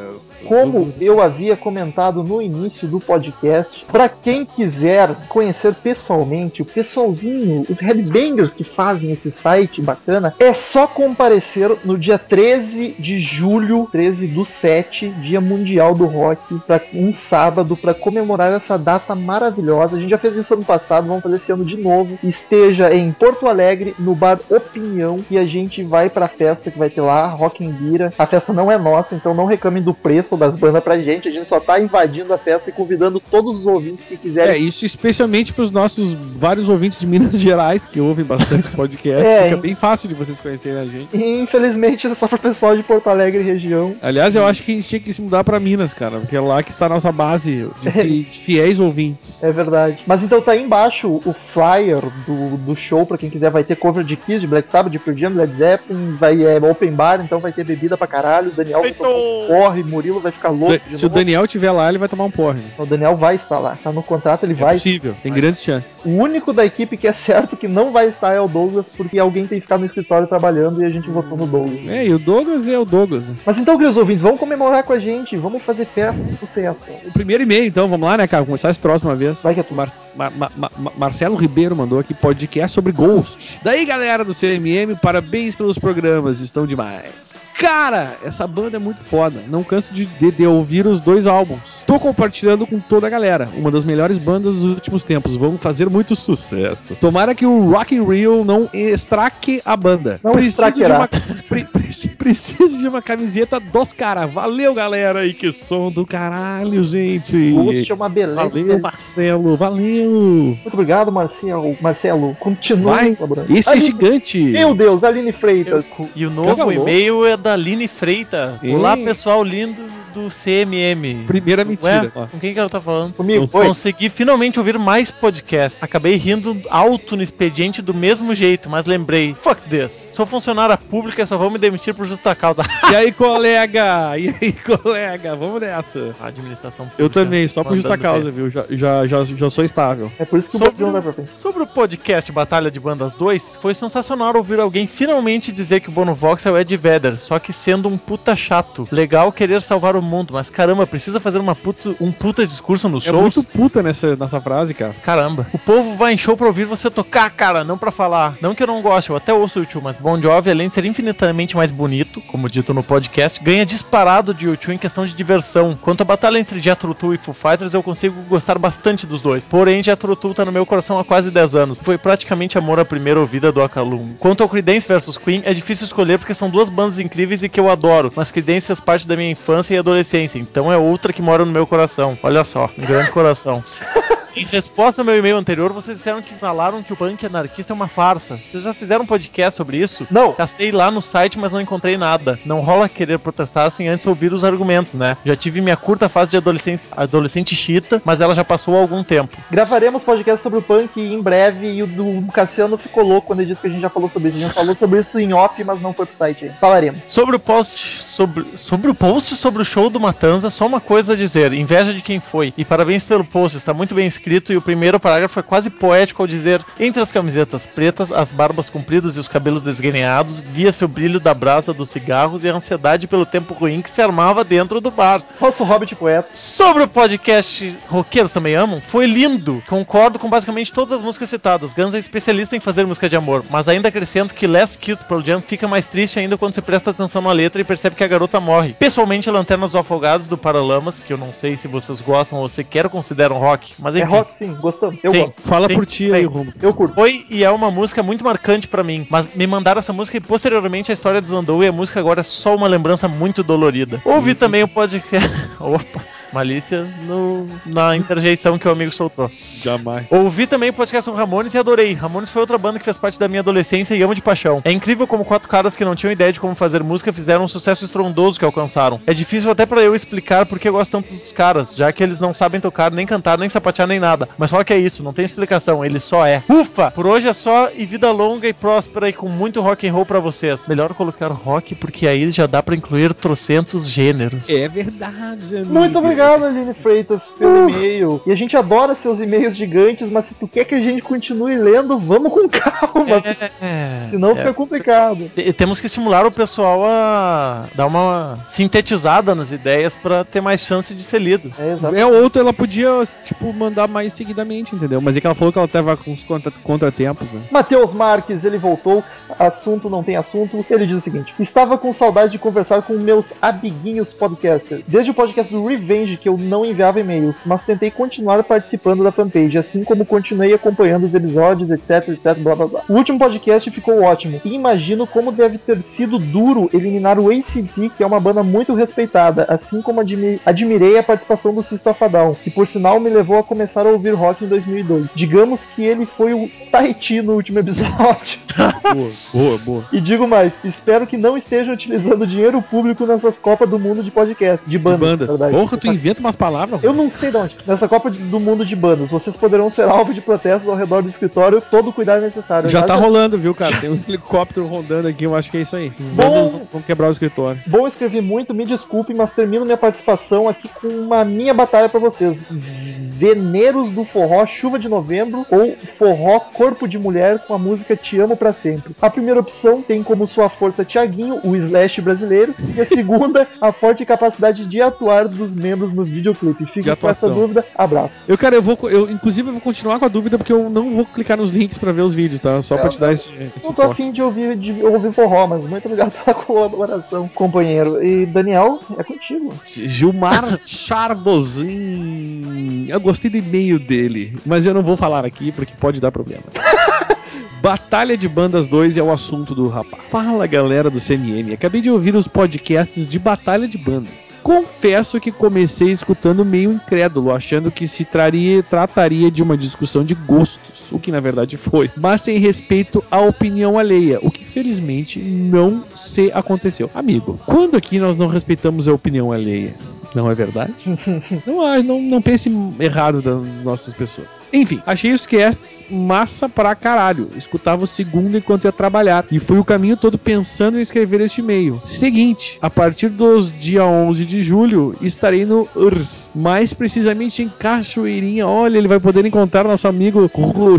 como eu havia comentado no início do podcast, para quem quiser conhecer pessoalmente o pessoalzinho, os headbangers que fazem esse site bacana, é só comparecer no dia 13 de julho, 13 do 7, Dia Mundial do Rock, para um sábado para comemorar essa data maravilhosa. A gente já fez isso ano passado, vamos fazer esse ano de novo. Esteja em Porto Alegre, no bar Opinião, e a gente vai pra festa que vai ter lá, Rock em Bira. A festa não é nossa, então não reclamem do preço das bandas pra gente. A gente só tá invadindo a festa e convidando todos os ouvintes que É, quiserem. isso especialmente pros nossos vários ouvintes de Minas Gerais que ouvem bastante podcast. [LAUGHS] É, Fica hein? bem fácil de vocês conhecerem a gente. E infelizmente é só pro pessoal de Porto Alegre e região. Aliás, eu acho que a gente tinha que se mudar pra Minas, cara, porque é lá que está a nossa base de, fi- [LAUGHS] de fiéis ouvintes. É verdade. Mas então tá aí embaixo o flyer do, do show, pra quem quiser, vai ter cover de Kiss, de Black Sabbath, de Pearl Jam, Led Zeppelin, vai é, open bar, então vai ter bebida pra caralho. O Daniel vai tomar um porre, Murilo vai ficar louco. Se o. Daniel tiver lá, ele vai tomar um porre. Né? O Daniel vai estar lá, tá no contrato, ele É vai. possível, tem grandes chances. O único da equipe que é certo que não vai estar é o Douglas, porque alguém tem que ficar no escritório trabalhando e a gente votou no Douglas. É, e o Douglas é o Douglas, né? Mas então, queridos ouvintes, vamos comemorar com a gente, vamos fazer festa de sucesso. O primeiro e-mail, então, vamos lá, né, cara? Começar esse troço uma vez. Vai que é tu. Mar- Ma- Ma- Ma- Marcelo Ribeiro mandou aqui podcast sobre Ghost. Daí, galera do CMM, parabéns pelos programas, estão demais. Cara, essa banda é muito foda. Não canso de, de- de ouvir os dois álbuns. Tô compartilhando com toda a galera. Uma das melhores bandas dos últimos tempos. Vão fazer muito sucesso. Tomara que o Rock in Rio não estraque a banda. Não Preciso de uma Pre- pre- preciso de uma camiseta dos caras. Valeu, galera. E que som do caralho, gente. É uma beleza. Valeu, Marcelo. Valeu. Muito obrigado, Marcelo. Marcelo, continue Vai. colaborando. Esse é Aline- gigante. Meu Deus, Aline Freitas. E o Caga louco. e-mail é da Aline Freita. Ei. Olá, pessoal lindo do CMM. Primeira mentira. Ué, com quem que ela tá falando? Comigo, foi. Consegui finalmente ouvir mais podcasts. Acabei rindo alto no expediente do mesmo jeito, mas lembrei, fuck this. Sou funcionária pública e só vou me demitir por justa causa. E aí, colega? E aí, colega? Vamos nessa. A administração pública. Eu também, só por justa causa, viu? Já, já, já, já sou estável. É por isso que o Sobre Brasil não vai pra frente. Sobre o podcast Batalha de Bandas 2, foi sensacional ouvir alguém finalmente dizer que o Bono Voxel é de Vedder, só que sendo um puta chato. Legal querer salvar o mundo, mas caramba, precisa fazer uma puta, um puta discurso nos É shows? muito puta nessa, nessa frase, cara. Caramba. O povo vai em show pra ouvir você tocar, cara, não pra falar. Não que eu não goste, eu até ouço o YouTube, mas Bon Jovi, além de ser infinitamente mais bonito, como dito no podcast, ganha disparado de YouTube em questão de diversão. Quanto à batalha entre Jethro Tull e Foo Fighters, eu consigo gostar bastante dos dois. Porém, Jethro Tull tá no meu coração há quase 10 anos. Foi praticamente amor à primeira ouvida do Akalum. Quanto ao Creedence vs Queen, é difícil escolher porque são duas bandas incríveis e que eu adoro, mas Creedence fez parte da minha infância e adolescência, então é outra que mora no meu coração. Olha só, um grande coração. [LAUGHS] Em resposta ao meu e-mail anterior, vocês disseram que falaram que o punk anarquista é uma farsa. Vocês já fizeram um podcast sobre isso? Não. Castei lá no site, mas não encontrei nada. Não rola querer protestar sem antes ouvir os argumentos, né? Já tive minha curta fase de adolescência, adolescente chita, mas ela já passou há algum tempo. Gravaremos podcast sobre o punk em breve e o do Cassiano ficou louco quando ele disse que a gente já falou sobre isso. A gente falou sobre isso em off, mas não foi pro site aí. Falaremos. Sobre o post sobre, sobre o post sobre o show do Matanza, só uma coisa a dizer: inveja de quem foi. E parabéns pelo post, está muito bem escrito e o primeiro parágrafo é quase poético ao dizer: entre as camisetas pretas, as barbas compridas e os cabelos desgrenhados, via-se o brilho da brasa dos cigarros e a ansiedade pelo tempo ruim que se armava dentro do bar. Nosso Hobbit poeta. Sobre o podcast Roqueiros Também Amam, foi lindo. Concordo com basicamente todas as músicas citadas. Guns é especialista em fazer música de amor, mas ainda acrescento que Last Kiss Pearl Jam fica mais triste ainda quando você presta atenção na letra e percebe que a garota morre. Pessoalmente, Lanternas dos Afogados do Paralamas, que eu não sei se vocês gostam ou sequer consideram rock, mas É rock sim, gostamos. Eu Sim. gosto. Fala Sim, por ti sim. aí, Romulo. Eu curto. Foi e é uma música muito marcante pra mim, mas me mandaram essa música e posteriormente a história desandou e a música agora é só uma lembrança muito dolorida. Ouvi também o podcast. [LAUGHS] Opa! Malícia no- na interjeição que o amigo soltou. Jamais. Ouvi também o podcast com Ramones e adorei. Ramones foi outra banda que fez parte da minha adolescência e amo de paixão. É incrível como quatro caras que não tinham ideia de como fazer música fizeram um sucesso estrondoso que alcançaram. É difícil até pra eu explicar porque eu gosto tanto dos caras, já que eles não sabem tocar, nem cantar, nem sapatear, nem nada. Mas só que é isso, não tem explicação, ele só é. Ufa! Por hoje é só e vida longa e próspera e com muito rock and roll pra vocês. Melhor colocar rock porque aí já dá pra incluir trocentos gêneros. É verdade, amigo. Muito obrigado, Aline Freitas, pelo e-mail. E a gente adora seus e-mails gigantes, mas se tu quer que a gente continue lendo, vamos com calma. É, [LAUGHS] Senão é. fica complicado. Te- Temos que estimular o pessoal a dar uma sintetizada nas ideias pra ter mais chance de ser lido. É, exato. É, outra ela podia, tipo, mandar mais seguidamente, entendeu? Mas é que ela falou que ela tava com uns contra- contratempos, né? Matheus Marques, ele voltou. Assunto não tem assunto. Ele diz o seguinte: Estava com saudade de conversar com meus amiguinhos podcasters. Desde o podcast do Revenge que eu não enviava e-mails, mas tentei continuar participando da fanpage, assim como continuei acompanhando os episódios, etc, etc, blá blá blá. O último podcast ficou ótimo. E imagino como deve ter sido duro eliminar o ACT, que é uma banda muito respeitada, assim como admi- admirei a participação do Sisto Afadão, que por sinal me levou a começar a ouvir rock em 2002. Digamos que ele foi o Tahiti no último episódio. [LAUGHS] Boa, boa, boa. E digo mais, espero que não estejam utilizando dinheiro público nessas Copas do Mundo de podcast, de bandas. Bandas. na verdade. Porra, tu inventa umas palavras. Eu não sei de onde. Nessa Copa do Mundo de bandas, vocês poderão ser [LAUGHS] alvo de protestos ao redor do escritório, todo o cuidado necessário. Já tá Aliás, rolando, viu, cara? Tem uns helicópteros rondando aqui, eu acho que é isso aí. Os Bom. bandas vão- vão quebrar o escritório. Bom, escrevi muito, me desculpem, mas termino minha participação aqui com uma minha batalha pra vocês. Veneiros do Forró Chuva de Novembro ou Forró Corpo de Mulher com a música Te Amo Pra Sempre. A primeira opção tem como sua força Tiaguinho, o Slash brasileiro, e a segunda, a forte capacidade de atuar dos membros no videoclipe. Fico De com essa atuação. dúvida, abraço. Eu, cara, eu vou. Eu, inclusive, eu vou continuar com a dúvida porque eu não vou clicar nos links pra ver os vídeos, tá? Só pra te dar esse, esse Não tô afim de ouvir, de ouvir forró, mas muito obrigado [LAUGHS] pela colaboração, companheiro. E Daniel, é contigo. Gilmar Chardozin. Eu gostei do e-mail dele, mas eu não vou falar aqui porque pode dar problema. [LAUGHS] Batalha de Bandas 2 é o assunto do rapaz. Fala galera do CMM, acabei de ouvir os podcasts de Batalha de Bandas. Confesso que comecei escutando meio incrédulo, achando que se traria, trataria de uma discussão de gostos, o que na verdade foi, mas sem respeito à opinião alheia, o que felizmente não se aconteceu. Amigo, quando aqui nós não respeitamos a opinião alheia? Não é verdade? [LAUGHS] não, ah, não, não pense errado das nossas pessoas. Enfim, achei os casts massa pra caralho. Escutava o segundo enquanto ia trabalhar. E fui o caminho todo pensando em escrever este e-mail. Seguinte, a partir dos dia 11 de julho, estarei no URSS. Mais precisamente em Cachoeirinha. Olha, ele vai poder encontrar nosso amigo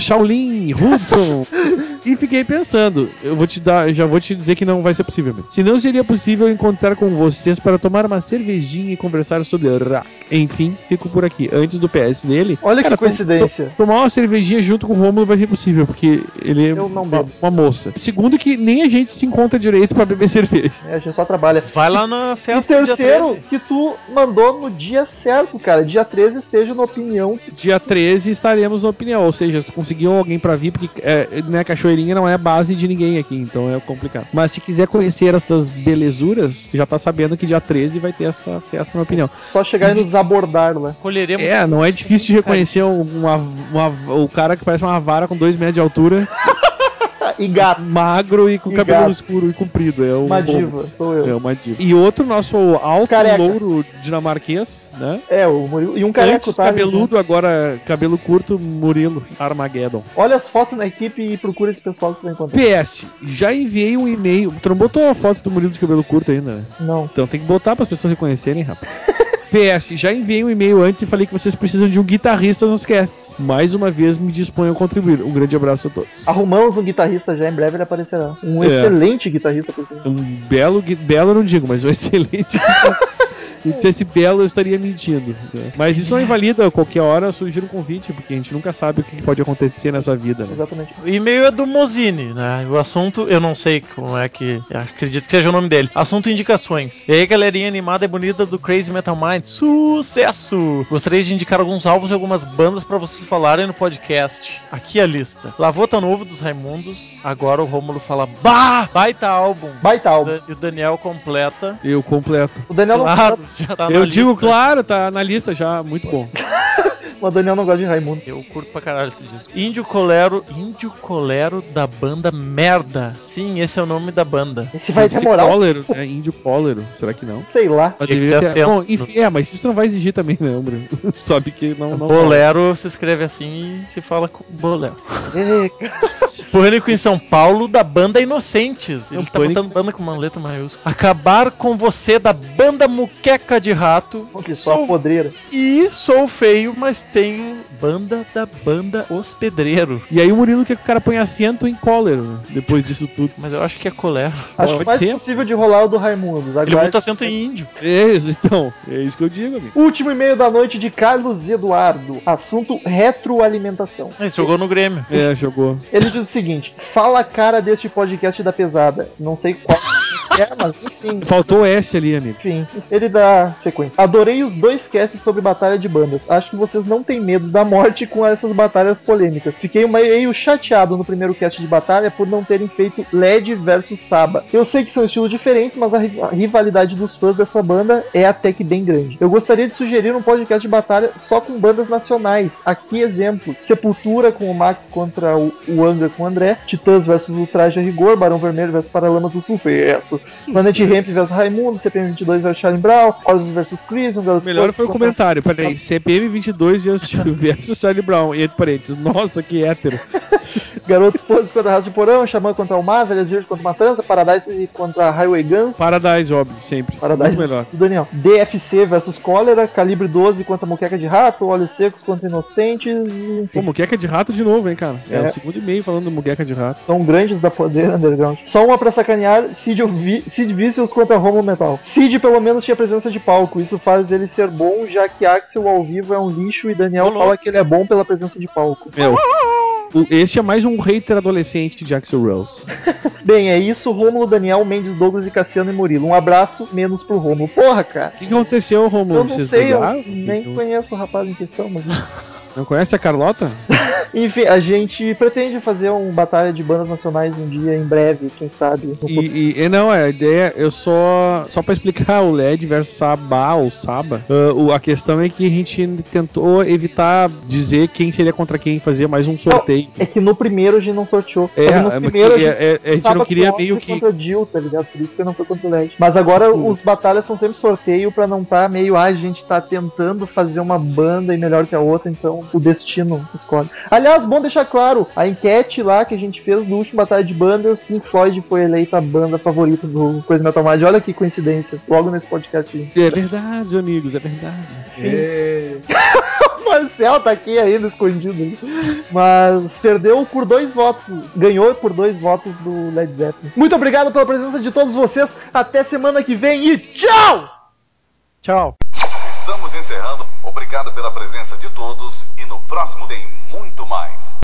Shaolin Hudson. [LAUGHS] E fiquei pensando, eu vou te dar, já vou te dizer que não vai ser possível. Se não seria possível encontrar com vocês para tomar uma cervejinha e conversar sobre rock. Enfim, fico por aqui. Antes do PS dele, Olha Cara, que coincidência. tomar uma cervejinha junto com o Romulo vai ser possível, porque ele é uma, uma moça. Segundo que nem a gente se encontra direito para beber [LAUGHS] cerveja. É, a gente só trabalha. Vai lá na E festa do dia terceiro, 13. que tu mandou no dia certo, cara. Dia 13 esteja na opinião. Dia 13 estaremos na opinião, ou seja, se tu conseguiu alguém para vir, porque é, né, Cachoeira Cachoeirinha não é base de ninguém aqui, então é complicado. Mas se quiser conhecer essas belezuras, já tá sabendo que dia 13 vai ter esta festa, na minha opinião. Só chegar e nos abordar lá. Colheremos. É, não é difícil de reconhecer uma, uma- o cara que parece uma vara com dois metros de altura, [LAUGHS] E gato, magro e com E cabelo gato. escuro e comprido. É o uma diva, sou É eu. uma diva. E outro nosso alto Careca. louro dinamarquês, né? É, o Murilo. E um careco, Antes tá? cabeludo, agora cabelo curto, Murilo Armageddon. Olha as fotos na equipe e procura esse pessoal que tu vai encontrar. PS, já enviei um e-mail. Tu não botou a foto do Murilo de cabelo curto ainda, né? Não. Então tem que botar para as pessoas reconhecerem, rapaz. [LAUGHS] PS, já enviei um e-mail antes e falei que vocês precisam de um guitarrista nos casts. Mais uma vez me disponho a contribuir. Um grande abraço a todos. Arrumamos um guitarrista já, em breve ele aparecerá. Um É. excelente guitarrista. Um belo, belo eu não digo, mas um [LAUGHS] excelente. Se dissesse belo, eu estaria mentindo. né? Mas isso não invalida qualquer hora surgir um convite, porque a gente nunca sabe o que pode acontecer nessa vida. Né? Exatamente. O e-mail é do Mozini, né? O assunto, eu não sei como é que. eu Acredito que seja o nome dele. Assunto indicações. E aí, galerinha animada e bonita do Crazy Metal Mind. Sucesso! Gostaria de indicar alguns álbuns e algumas bandas pra vocês falarem no podcast. Aqui a lista: Lavota Novo dos Raimundos. Agora o Rômulo fala: Bah! Baita álbum! Baita álbum. E o Daniel completa. Eu completo. O Daniel, Claro, não, [LAUGHS] já tá na eu digo, lista. claro, tá na lista já, muito bom. [LAUGHS] o Daniel não gosta de Raimundo. Eu curto pra caralho esse disco. Índio Colero, Índio Colero da banda Merda. Sim, esse é o nome da banda. Esse vai ter moral? cólero, né? Índio cólero, será que não? Sei lá. Mas deveria ter ter- Bom, enfim, é, mas isso não vai exigir também, né, Bruno? [LAUGHS] Sabe que não. não Bolero se escreve assim e se fala com bolero. É, Pânico em São Paulo da banda Inocentes. Ele Não, tá Pânico. botando banda com uma letra maiúscula. Acabar com você da banda Muqueca de Rato. que só Sou- podreira. E sou feio, mas tenho banda da banda Hospedreiro. E aí o Murilo quer que o cara ponha acento em cólero, né, depois disso tudo. Mas eu acho que é colero. Acho Pode que mais ser. possível de rolar o do Raimundo. Ele bota acento em índio. É isso, então. É isso que eu digo, amigo. Último e-mail da noite de Carlos Eduardo. Assunto retroalimentação. Ele jogou no Grêmio. É, jogou. Ele diz o seguinte: fala a cara deste podcast da pesada. Não sei qual é, mas enfim. Faltou S ali, amigo. Enfim, ele dá sequência. Adorei os dois casts sobre batalha de bandas. Acho que vocês não têm medo da morte com essas batalhas polêmicas. Fiquei meio chateado no primeiro cast de batalha por não terem feito LED versus Saba. Eu sei que são estilos diferentes, mas a ri- a rivalidade dos fãs dessa banda é até que bem grande. Eu gostaria de sugerir um podcast de batalha só com bandas nacionais. Aqui exemplos: Sepultura com o Max contra o, Angra com o André, Titãs versus Ultraje a Rigor, Barão Vermelho versus Paralamas do Sucesso. Planet Ramp vs Raimundo, CPM 22 vs Charlie Brown, Horses vs Chris, um melhor foi o comentário, peraí, CPM 22 versus [LAUGHS] versus Charlie Brown, e entre parênteses, nossa, que hétero. [LAUGHS] Garotos Poses contra Raça de Porão, Xamã contra o Mar, Velhas Virgens contra Matanza, Paradise contra Highway Guns, Paradise, óbvio, sempre. Paradise Muito melhor. Daniel. DFC versus Cólera, Calibre 12 contra Moqueca de Rato, Olhos Secos contra Inocentes, Pô, enfim. muqueca de rato de novo, hein, cara. É, É. o segundo e-mail falando do muqueca de rato. São grandes da poder underground. Só uma pra sacanear, ouvi- Cid Vicious contra Romulo Metal. Cid pelo menos tinha presença de palco, isso faz ele ser bom, já que Axel ao vivo é um lixo e Daniel fala que ele é bom pela presença de palco. O, o- este é mais um hater adolescente de Axel Rose. [LAUGHS] Bem, é isso, Rômulo, Daniel, Mendes, Douglas e Cassiano e Murilo. Um abraço, menos pro Rômulo. Porra, cara. O que, que aconteceu, Romulo? Eu não Vocês sei, eu nem conheço o rapaz em questão, mas. [LAUGHS] Não conhece a Carlota? [LAUGHS] Enfim, a gente pretende fazer um batalha de bandas nacionais um dia em breve, quem sabe. E, e- e não, é, a ideia, eu só. Só pra explicar [LAUGHS] o LED versus Sabá ou Saba, o- a questão é que a gente tentou evitar dizer quem seria contra quem, fazer mais um sorteio. É que no primeiro a gente não sorteou. É, no é, primeiro porque é- é- a gente não queria meio 11 que. contra Jill, tá ligado? Por isso que não foi contra o LED. Mas agora os batalhas são sempre sorteio pra não tá meio, ah, a gente tá tentando fazer uma banda e melhor que a outra, então o destino escolhe. Aliás, bom deixar claro, a enquete lá que a gente fez no último batalha de bandas, Pink Floyd foi eleita a banda favorita do Coisa Metal Mind. Olha que coincidência, logo nesse podcast. É verdade, amigos, é verdade. [LAUGHS] O Marcel tá aqui ainda escondido. Mas perdeu por dois votos. Ganhou por dois votos do Led Zeppelin. Muito obrigado pela presença de todos vocês. Até semana que vem e tchau! Tchau. Estamos encerrando. Obrigado pela presença de todos próximo tem muito mais.